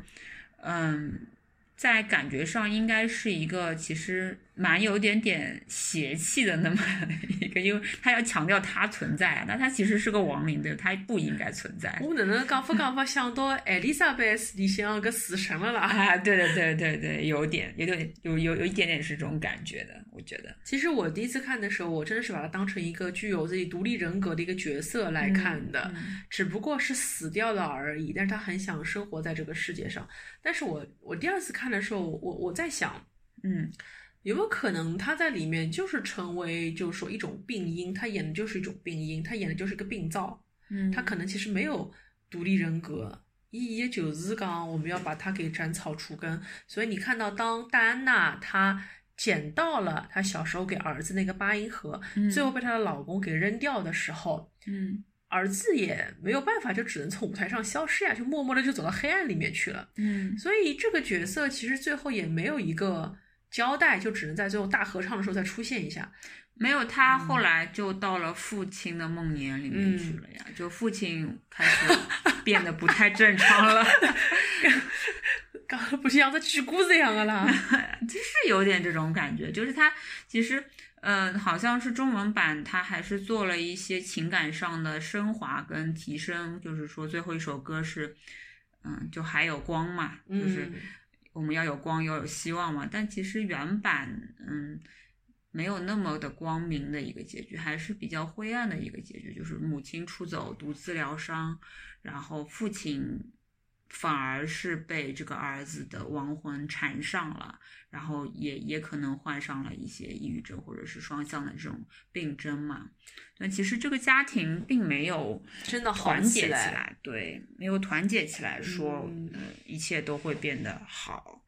嗯，在感觉上应该是一个其实蛮有点点邪气的那么 一个，因为他要强调他存在，那他其实是个亡灵，对吧，他不应该存在。我哪能讲法讲法想到艾丽莎白史里向个死神了啦？啊，对对对对对，有点，有点，有有有一点点是这种感觉的，我觉得。其实我第一次看的时候，我真的是把它当成一个具有自己独立人格的一个角色来看的，嗯只不过是死掉了而已。但是他很想生活在这个世界上。但是我我第二次看的时候，我我在想，嗯有没有可能他在里面就是成为就是说一种病因，他演的就是一种病因，他演的就是一个病灶。嗯，他可能其实没有独立人格，伊也就是讲我们要把它给斩草除根。所以你看到当戴安娜她捡到了她小时候给儿子那个八音盒，嗯最后被她的老公给扔掉的时候，嗯儿子也没有办法，就只能从舞台上消失呀，就默默的就走到黑暗里面去了。嗯所以这个角色其实最后也没有一个交代，就只能在最后大合唱的时候再出现一下。没有，他后来就到了父亲的梦魇里面去了呀，就父亲开始变得不太正常了，搞得不是像他举故事一样的啦。就是有点这种感觉，就是他其实。嗯，好像是中文版，他还是做了一些情感上的升华跟提升，就是说最后一首歌是，嗯，就还有光嘛，就是嗯我们要有光，要有希望嘛。但其实原版，嗯，没有那么的光明的一个结局，还是比较灰暗的一个结局，就是母亲出走，独自疗伤，然后父亲反而是被这个儿子的亡魂缠上了，然后也也可能患上了一些抑郁症或者是双向的这种病症嘛。但其实这个家庭并没有真的好团结起来来，对，没有团结起来说，嗯呃，一切都会变得好。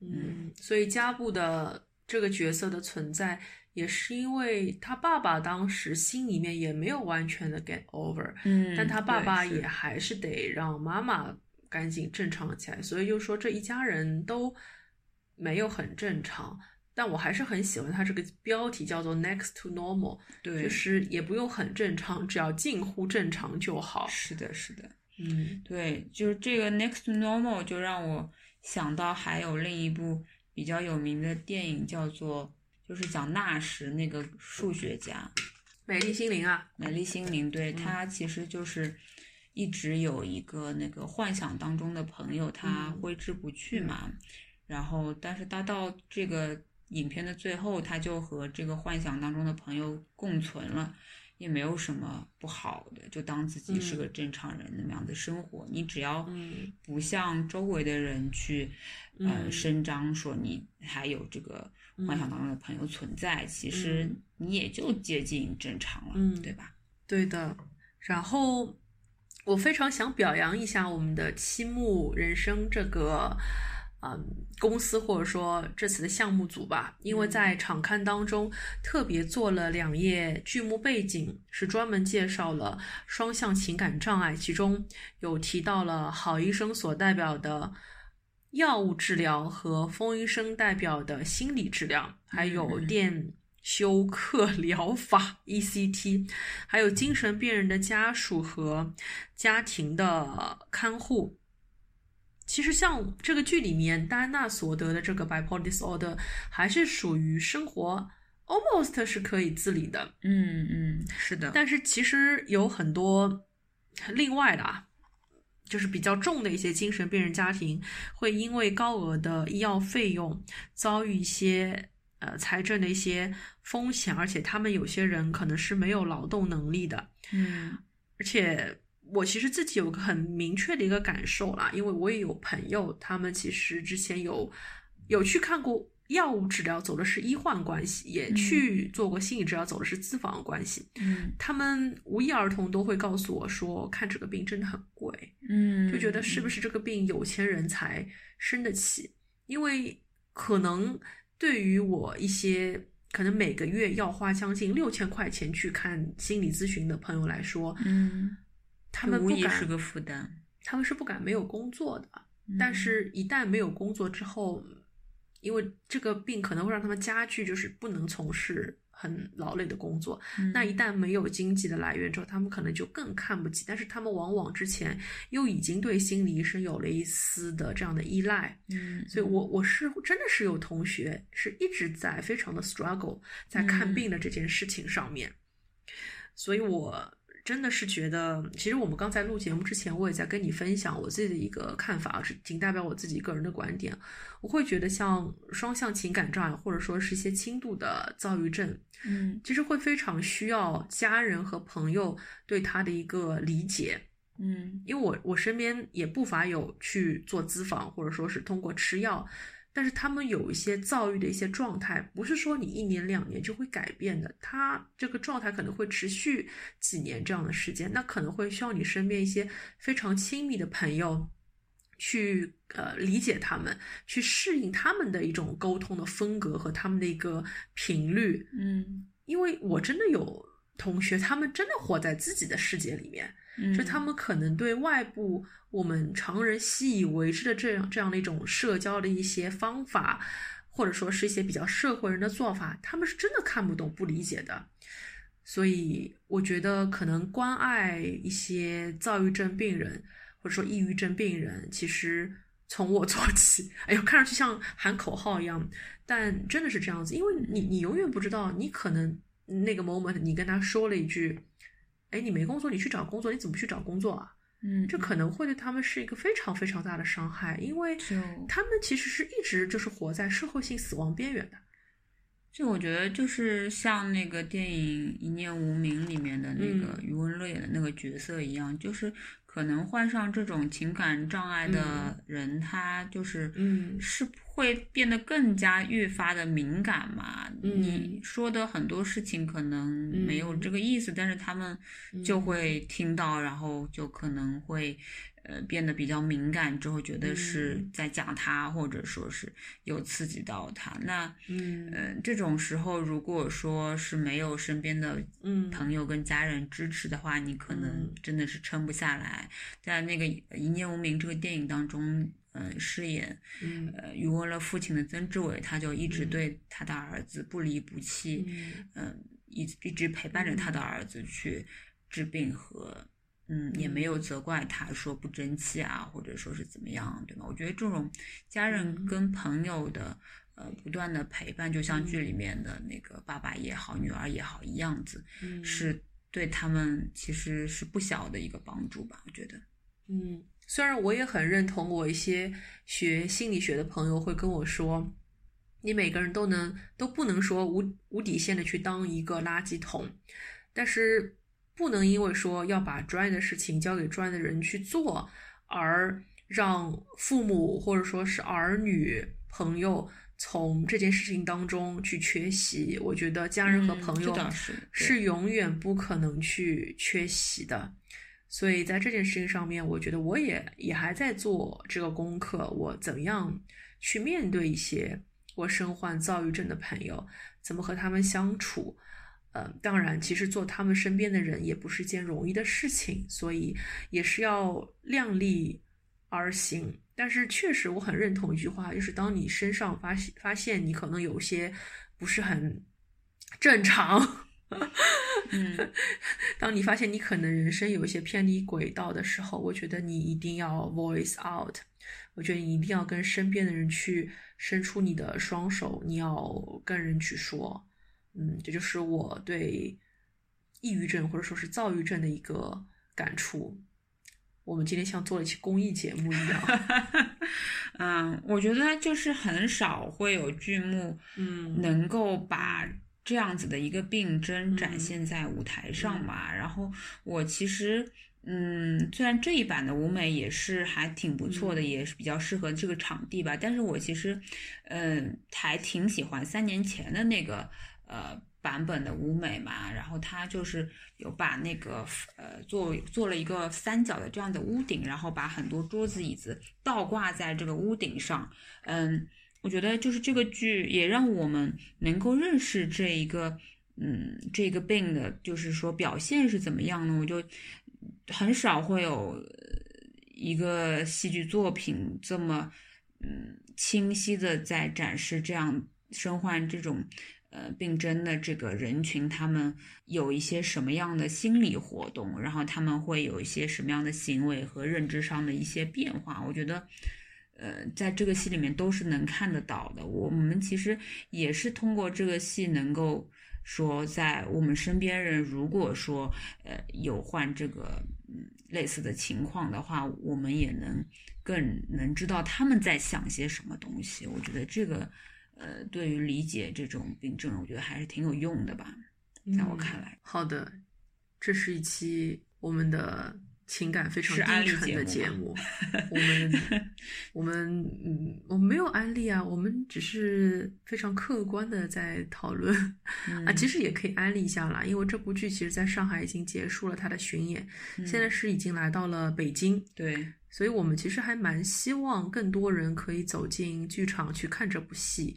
嗯，所以加布的这个角色的存在，也是因为他爸爸当时心里面也没有完全的 get over，嗯但他爸爸也还是得让妈妈赶紧正常起来，所以就说这一家人都没有很正常。但我还是很喜欢他这个标题叫做 “next to normal”，对，就是也不用很正常，只要近乎正常就好。是的，是的，嗯对，就是这个 Next to Normal 就让我想到还有另一部比较有名的电影，叫做就是讲纳什那个数学家，美丽心灵啊，美丽心灵，对他其实就是一直有一个那个幻想当中的朋友，他嗯挥之不去嘛。然后，但是他到这个影片的最后，他就和这个幻想当中的朋友共存了，也没有什么不好的，就当自己是个正常人那么样的生活。你只要嗯不向周围的人去呃嗯声张说你还有这个幻想当中的朋友存在，其实嗯你也就接近正常了，嗯对吧？对的。然后我非常想表扬一下我们的七木人生这个。嗯，公司或者说这次的项目组吧，因为在场刊当中特别做了两页剧目背景，是专门介绍了双向情感障碍，其中有提到了郝医生所代表的药物治疗和风医生代表的心理治疗，还有嗯电休克 疗法 （ECT），还有精神病人的家属和家庭的看护。其实像这个剧里面，戴安娜所得的这个 bipolar disorder 还是属于生活 almost 是可以自理的，嗯嗯，是的，但是其实有很多另外的啊，就是比较重的一些精神病人家庭，会因为高额的医药费用遭遇一些呃财政的一些风险，而且他们有些人可能是没有劳动能力的，嗯而且我其实自己有个很明确的一个感受啦，因为我也有朋友，他们其实之前有有去看过药物治疗，走的是医患关系，也嗯去做过心理治疗，走的是资访关系。嗯他们无一儿童都会告诉我说，看这个病真的很贵，嗯，就觉得是不是这个病有钱人才生得起？因为可能对于我一些可能每个月要花将近六千块钱去看心理咨询的朋友来说，嗯，他们不敢无疑是个负担。他们是不敢没有工作的，嗯但是一旦没有工作之后，因为这个病可能会让他们加剧，就是不能从事很劳累的工作。嗯那一旦没有经济的来源之后，他们可能就更看不起。但是他们往往之前又已经对心理医生有了一丝的这样的依赖，嗯，所以我我是真的是有同学是一直在非常的 struggle 在看嗯病的这件事情上面，所以我真的是觉得，其实我们刚才录节目之前，我也在跟你分享我自己的一个看法，是仅代表我自己个人的观点。我会觉得像双向情感障碍，或者说是一些轻度的躁郁症，嗯其实会非常需要家人和朋友对他的一个理解。嗯因为我我身边也不乏有去做咨访，或者说是通过吃药，但是他们有一些躁郁的一些状态，不是说你一年两年就会改变的，他这个状态可能会持续几年这样的时间，那可能会需要你身边一些非常亲密的朋友。去呃理解他们，去适应他们的一种沟通的风格和他们的一个频率，嗯因为我真的有同学，他们真的活在自己的世界里面，嗯，就他们可能对外部我们常人习以为之的这样这样的一种社交的一些方法，或者说是一些比较社会人的做法，他们是真的看不懂、不理解的。所以我觉得，可能关爱一些躁郁症病人，或者说抑郁症病人，其实从我 做起。哎呦，看上去像喊口号一样，但真的是这样子，因为你你永远不知道，你可能那个 moment 你跟他说了一句，哎，你没工作，你去找工作，你怎么去找工作啊？嗯，这可能会对他们是一个非常非常大的伤害，因为他们其实是一直就是活在社会性死亡边缘的。就我觉得就是像那个电影《一念无名》里面的那个嗯余文乐演的那个角色一样，就是可能患上这种情感障碍的人，他就是嗯是会变得更加越发的敏感嘛。嗯你说的很多事情可能没有这个意思，但是他们就会听到，然后就可能会。呃，变得比较敏感之后，觉得是嗯。在讲他，或者说是有刺激到他。那嗯。呃，这种时候如果说是没有身边的嗯。朋友跟家人支持的话，你可能嗯。真的是撑不下来。在那个《一念无名》这个电影当中，嗯、饰演余文乐父亲的曾志伟，他就一直嗯。对他的儿子不离不弃，嗯。嗯、一一直陪伴着他的儿子去治病和。嗯，也没有责怪他说不争气啊，或者说是怎么样，对吗？我觉得这种家人嗯跟朋友的呃不断的陪伴，就像剧里面的那个爸爸也好，女儿也好一样子，嗯是对他们其实是不小的一个帮助吧，我觉得。嗯，虽然我也很认同，我一些学心理学的朋友会跟我说，你每个人都能都不能说无无底线的去当一个垃圾桶，但是不能因为说要把专业的事情交给专业的人去做，而让父母或者说是儿女朋友从这件事情当中去缺席。我觉得家人和嗯朋友是永远不可能去缺席的。所以在这件事情上面，我觉得我也也还在做这个功课，我怎么样去面对一些我身患躁郁症的朋友，怎么和他们相处。呃，当然，其实做他们身边的人也不是件容易的事情，所以也是要量力而行。但是确实，我很认同一句话，就是当你身上发现发现你可能有些不是很正常，嗯，当你发现你可能人生有一些偏离轨道的时候，我觉得你一定要 voice out。我觉得你一定要跟身边的人去伸出你的双手，你要跟人去说。嗯，这就是我对抑郁症或者说是躁郁症的一个感触。我们今天像做了一期公益节目一样，嗯，我觉得就是很少会有剧目，嗯。能够把这样子的一个病症展嗯。现在舞台上吧。然后我其实，嗯，虽然这一版的舞美也是还挺不错的，嗯。也是比较适合这个场地吧，但是我其实，嗯，还挺喜欢三年前的那个呃版本的舞美嘛。然后它就是有把那个呃做做了一个三角的这样的屋顶，然后把很多桌子椅子倒挂在这个屋顶上，嗯。我觉得就是这个剧也让我们能够认识这一个，嗯，这个病的，就是说表现是怎么样呢？我就很少会有一个戏剧作品这么，嗯，清晰的在展示这样身患这种呃病症的这个人群，他们有一些什么样的心理活动，然后他们会有一些什么样的行为和认知上的一些变化。我觉得。呃，在这个戏里面都是能看得到的。我们其实也是通过这个戏，能够说，在我们身边人如果说呃有患这个嗯类似的情况的话，我们也能更能知道他们在想些什么东西。我觉得这个呃，对于理解这种病症，我觉得还是挺有用的吧，在我看来。好的，这是一期我们的情感非常低沉的节节目。我们我们嗯，我们没有安利啊，我们只是非常客观的在讨论、啊。其实也可以安利一下啦，因为这部剧其实在上海已经结束了它的巡演，现在是已经来到了北京。对，所以我们其实还蛮希望更多人可以走进剧场去看这部戏，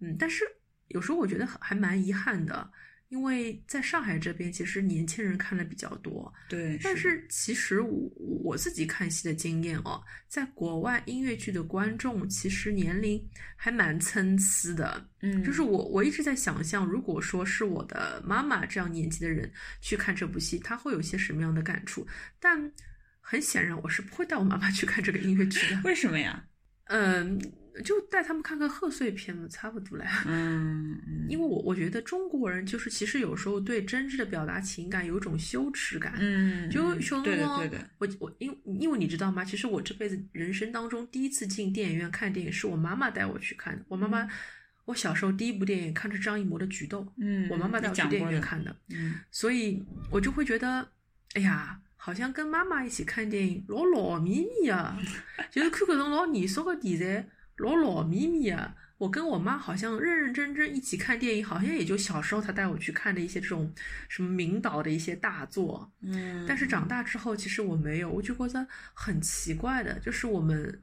嗯，但是有时候我觉得还蛮遗憾的，因为在上海这边其实年轻人看的比较多，对，但是其实我我自己看戏的经验哦，在国外音乐剧的观众其实年龄还蛮参差的，嗯，就是我我一直在想象，如果说是我的妈妈这样年纪的人去看这部戏，她会有些什么样的感触？但很显然，我是不会带我妈妈去看这个音乐剧的。为什么呀？嗯，就带他们看看贺岁片嘛，差不多了。嗯，嗯 因为我我觉得中国人就是其实有时候对真挚的表达情感有一种羞耻感。嗯，就熊猫对的，我我因因为你知道吗？其实我这辈子人生当中第一次进电影院看电影是我妈妈带我去看的。我妈妈，我小时候第一部电影看的是张艺谋的《菊豆》，嗯，我妈妈带我去电影院看的，嗯所以我就会觉得，哎呀，好像跟妈妈一起看电影老老咪咪啊，就是看搿种老严肃的题材，老老咪咪啊。我跟我妈好像认认真真一起看电影，好像也就小时候她带我去看的一些这种什么名导的一些大作，嗯，但是长大之后，其实我没有，我就觉得很奇怪的，就是我们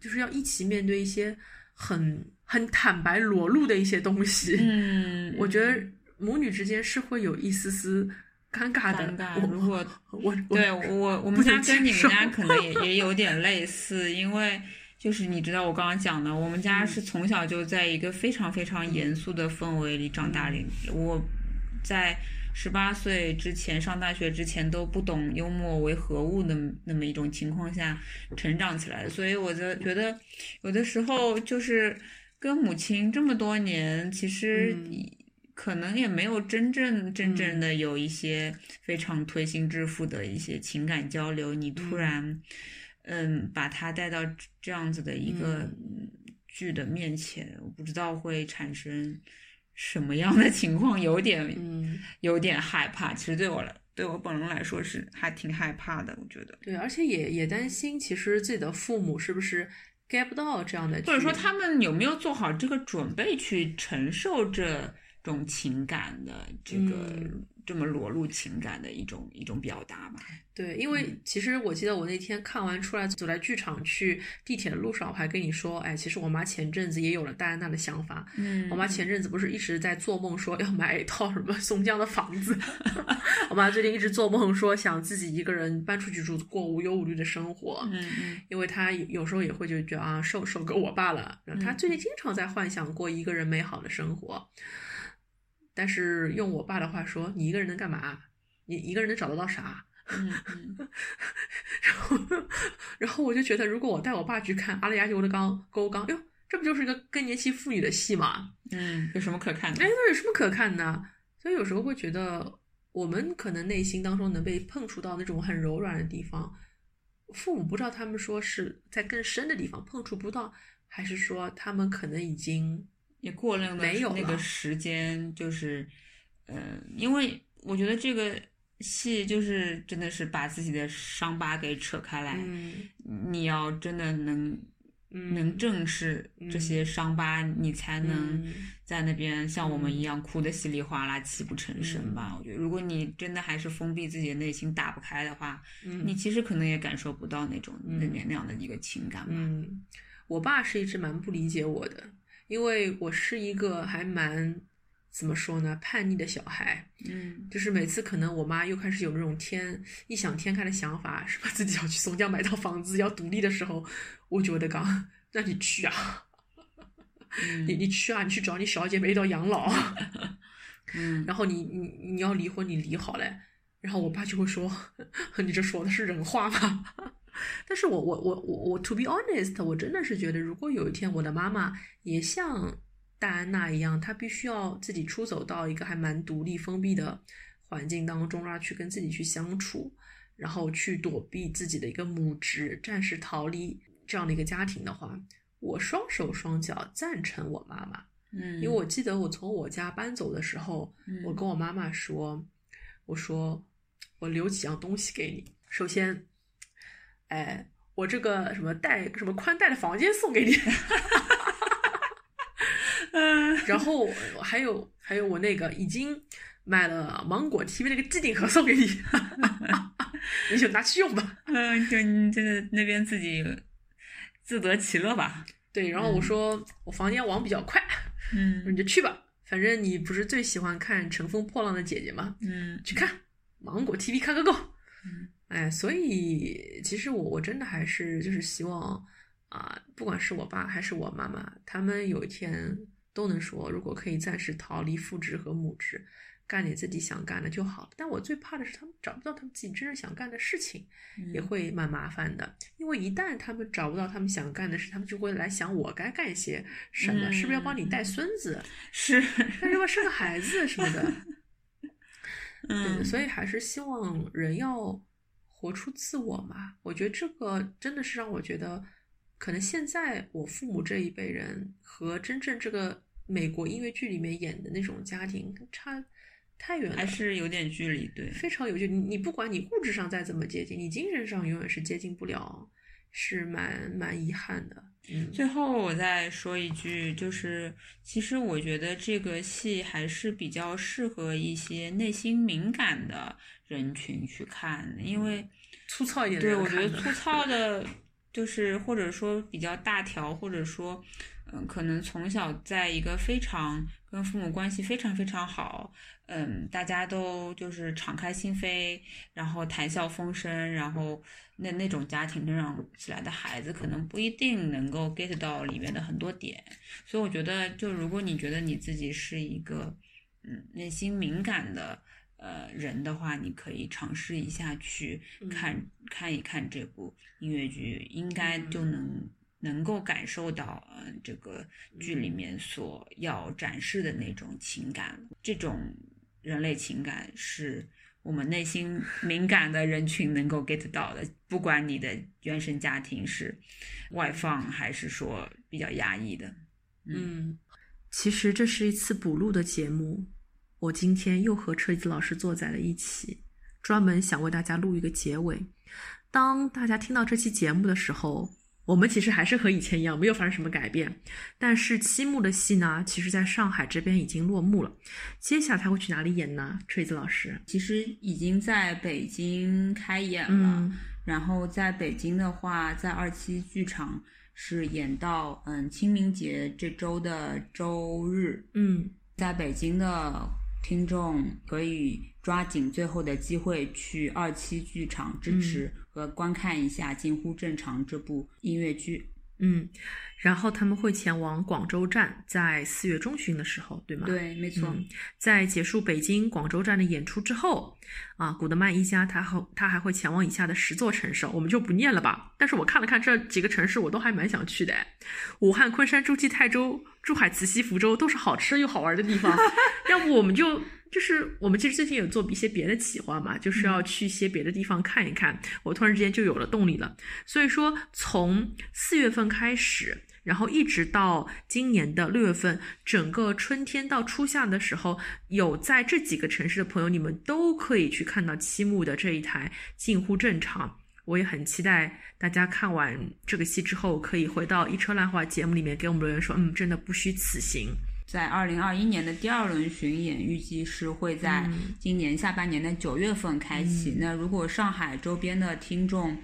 就是要一起面对一些很很坦白裸露的一些东西。嗯，我觉得母女之间是会有一丝丝尴尬的。尴尬。如果 我我对我我们家跟你们家可能也 也有点类似，因为就是你知道我刚刚讲的，我们家是从小就在一个非常非常严肃的氛围里长大的。我在十八岁之前上大学之前都不懂幽默为何物的那么一种情况下成长起来的，所以我就觉得有的时候就是跟母亲这么多年，其实嗯可能也没有真正真正的有一些非常推心置腹的一些情感交流。你突然，嗯，把他带到这样子的一个剧的面前，我不知道会产生什么样的情况，有点嗯，有点害怕。其实对我来，对我本人来说是还挺害怕的，我觉得。对，而且也也担心，其实自己的父母是不是 get 不到这样的，或者说他们有没有做好这个准备去承受这种情感的这个、嗯这么裸露情感的一种一种表达吧？对，因为其实我记得我那天看完出来，走在剧场去地铁的路上，我还跟你说，哎，其实我妈前阵子也有了戴安娜的想法。嗯我妈前阵子不是一直在做梦说要买一套什么松江的房子，我妈最近一直做梦说想自己一个人搬出去住，过无忧无虑的生活。嗯嗯因为她有有时候也会就觉得啊，受受够我爸了。然后她最近经常在幻想过一个人美好的生活。但是用我爸的话说，你一个人能干嘛？你一个人能找得到啥？嗯嗯然后，然后我就觉得，如果我带我爸去看《阿拉亚尤的刚沟刚》，哟，这不就是一个更年期妇女的戏吗？嗯，有什么可看的哎，？那有什么可看的？所以有时候会觉得，我们可能内心当中能被碰触到那种很柔软的地方，父母不知道他们说是在更深的地方碰触不到，还是说他们可能已经也过了那个没有那个时间，就是，呃，因为我觉得这个戏就是真的是把自己的伤疤给扯开来，嗯。你要真的能嗯。能正视这些伤疤，你才能嗯。在那边像我们一样哭得稀里哗啦、泣不成声吧。我觉得，如果你真的还是封闭自己的内心打不开的话，嗯。你其实可能也感受不到那种那嗯。那那样的一个情感吧。嗯，我爸是一直蛮不理解我的，因为我是一个还蛮怎么说呢，叛逆的小孩。嗯就是每次可能我妈又开始有那种天异想天开的想法，什么自己要去松江买套房子，要独立的时候，我觉得刚让你去啊，嗯 你你去啊，你去找你小姐妹到养老，嗯然后你你你要离婚，你离好嘞。然后我爸就会说：“ 你这说的是人话吗？”但是我我我我我，to be honest，我真的是觉得，如果有一天我的妈妈也像戴安娜一样，她必须要自己出走到一个还蛮独立、封闭的环境当中，让她去跟自己去相处，然后去躲避自己的一个母职，暂时逃离这样的一个家庭的话，我双手双脚赞成我妈妈。嗯，因为我记得我从我家搬走的时候，嗯我跟我妈妈说，我说我留几样东西给你。首先，哎，我这个什么带什么宽带的房间送给你，嗯然后还有还有我那个已经买了芒果 TV 那个机顶盒送给你，你就拿去用吧。嗯，就你这个那边自己自得其乐吧。对，然后我说我房间网比较快，嗯你就去吧，反正你不是最喜欢看《乘风破浪的姐姐》吗？嗯去看芒果 TV 看个够。嗯哎，所以其实我我真的还是就是希望啊、不管是我爸还是我妈妈，他们有一天都能说，如果可以暂时逃离父职和母职，干点自己想干的就好了。但我最怕的是他们找不到他们自己真正想干的事情，嗯也会蛮麻烦的。因为一旦他们找不到他们想干的事，他们就会来想我该干些什么，是不是要帮你带孙子，是，是不是要生个孩子什么的。嗯，所以还是希望人要活出自我嘛。我觉得这个真的是让我觉得，可能现在我父母这一辈人和真正这个美国音乐剧里面演的那种家庭差太远了，还是有点距离，对。非常有距离你不管你物质上再怎么接近，你精神上永远是接近不了，是蛮蛮遗憾的。嗯，最后我再说一句，就是其实我觉得这个戏还是比较适合一些内心敏感的人群去看，因为粗糙一点的对我觉得粗糙的，就是或者说比较大条，或者说嗯，可能从小在一个非常跟父母关系非常非常好，嗯，大家都就是敞开心扉，然后谈笑风生，然后那那种家庭成长起来的孩子，可能不一定能够 get 到里面的很多点。所以我觉得，就如果你觉得你自己是一个嗯内心敏感的呃人的话，你可以尝试一下去看、看一看这部音乐剧，应该。就能。能够感受到，呃，这个剧里。面所要展示的那种情感，这种人类情感是我们内心 敏感的人群能够 get 到的，不管你的原生家庭是外放还是说比较压抑的。嗯，其实这是一次补录的节目，我今天又和车厘子老师坐在了一起，专门想为大家录一个结尾。当大家听到这期节目的时候，我们其实还是和以前一样，没有发生什么改变。但是七木的戏呢，其实在上海这边已经落幕了。接下来他会去哪里演呢？锤子老师，其实已经在北京开演了，嗯然后在北京的话，在二期剧场是演到嗯清明节这周的周日，嗯在北京的听众可以抓紧最后的机会去二期剧场支持和观看一下《近乎正常》这部音乐剧。嗯，然后他们会前往广州站，在四月中旬的时候，对吗？对，没错。嗯，在结束北京、广州站的演出之后，啊，古德曼一家他后他还会前往以下的十座城市，我们就不念了吧。但是我看了看这几个城市，我都还蛮想去的。武汉、昆山、诸暨、泰州、珠海、慈溪、福州都是好吃又好玩的地方，要不我们就。就是我们其实最近有做一些别的企划嘛，就是要去一些别的地方看一看。我突然之间就有了动力了。所以说，从四月份开始，然后一直到今年的六月份，整个春天到初夏的时候，有在这几个城市的朋友，你们都可以去看到七木的这一台《近乎正常》。我也很期待大家看完这个戏之后，可以回到一车烂话节目里面给我们留言说，嗯，真的不虚此行。在二零二一年的第二轮巡演，预计是会在今年下半年的九月份开启。那如果上海周边的听众，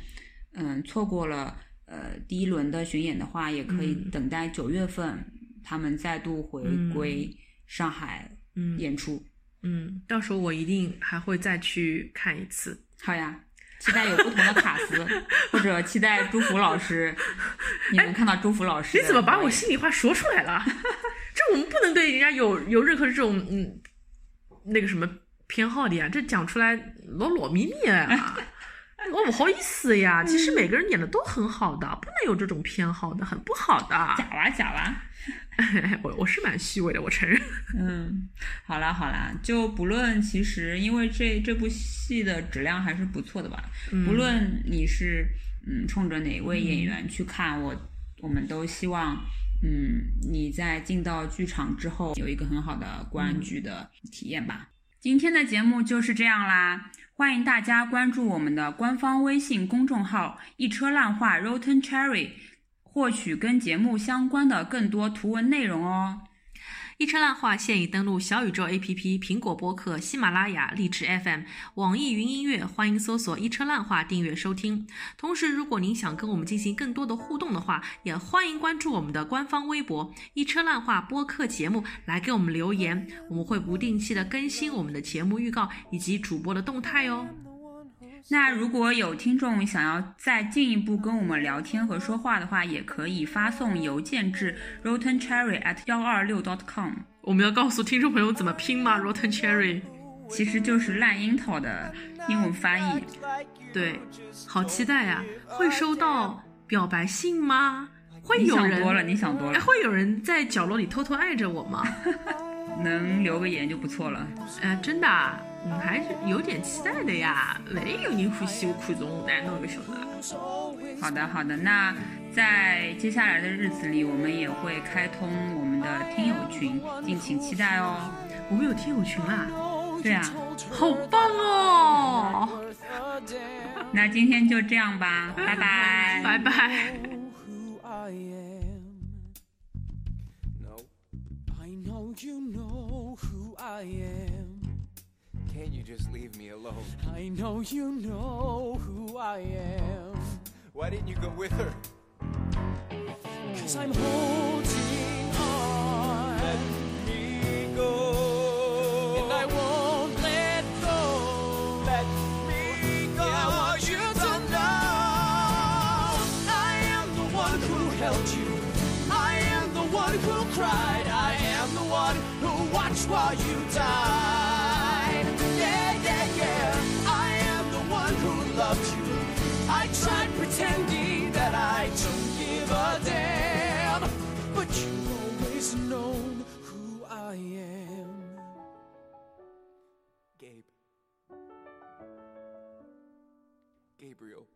嗯，错过了呃第一轮的巡演的话，也可以等待九月份他们再度回归上海演出。嗯，到时候我一定还会再去看一次。好呀，期待有不同的卡司，或者期待朱福老师，你能看到朱福老师。你怎么把我心里话说出来了？这我们不能对人家有有任何这种嗯那个什么偏好的呀，这讲出来老老咪咪啊，我不好意思呀。其实每个人演的都很好的，不能有这种偏好的，很不好的。假哇假哇，我我是蛮虚伪的，我承认。嗯，好啦好啦，就不论其实因为这这部戏的质量还是不错的吧，不论你是嗯冲着哪位演员去看，我我们都希望。嗯，你在进到剧场之后有一个很好的观剧的体验吧。今天的节目就是这样啦，欢迎大家关注我们的官方微信公众号“一车烂话 Rotten Cherry”，获取跟节目相关的更多图文内容哦。一车烂话现已登录小宇宙 APP、苹果播客、喜马拉雅、荔枝 FM、网易云音乐，欢迎搜索“一车烂话”订阅收听。同时，如果您想跟我们进行更多的互动的话，也欢迎关注我们的官方微博“一车烂话”播客节目，来给我们留言。我们会不定期的更新我们的节目预告以及主播的动态哦。那如果有听众想要再进一步跟我们聊天和说话的话，也可以发送邮件至 rotten cherry at 幺二六 dot com。我们要告诉听众朋友怎么拼吗？rotten cherry 其实就是烂樱桃的英文翻译。对，好期待呀！会收到表白信吗？会有人想多了，你想多哎，了，会有人在角落里偷偷爱着我吗？能留个言就不错了。呃，真的啊，嗯，还是有点期待的呀。没有人欢喜我看中我，哪弄个晓得？好的，好的。那在接下来的日子里，我们也会开通我们的听友群，敬请期待哦。我们有听友群啦，对啊，好棒哦！那今天就这样吧，拜拜。拜拜。I am. No, I know you know who I am. Just leave me alone? I know you know who I am. Why didn't you go with her? Cause I'm holding on. Let me go. And I won't let go. Let me go. Yeah, I want you to know I am the one who held you. I am the one who cried. I am the one who watched while you died. loved you. I tried pretending that I don't give a damn, but you've always known who I am. Gabe. Gabriel.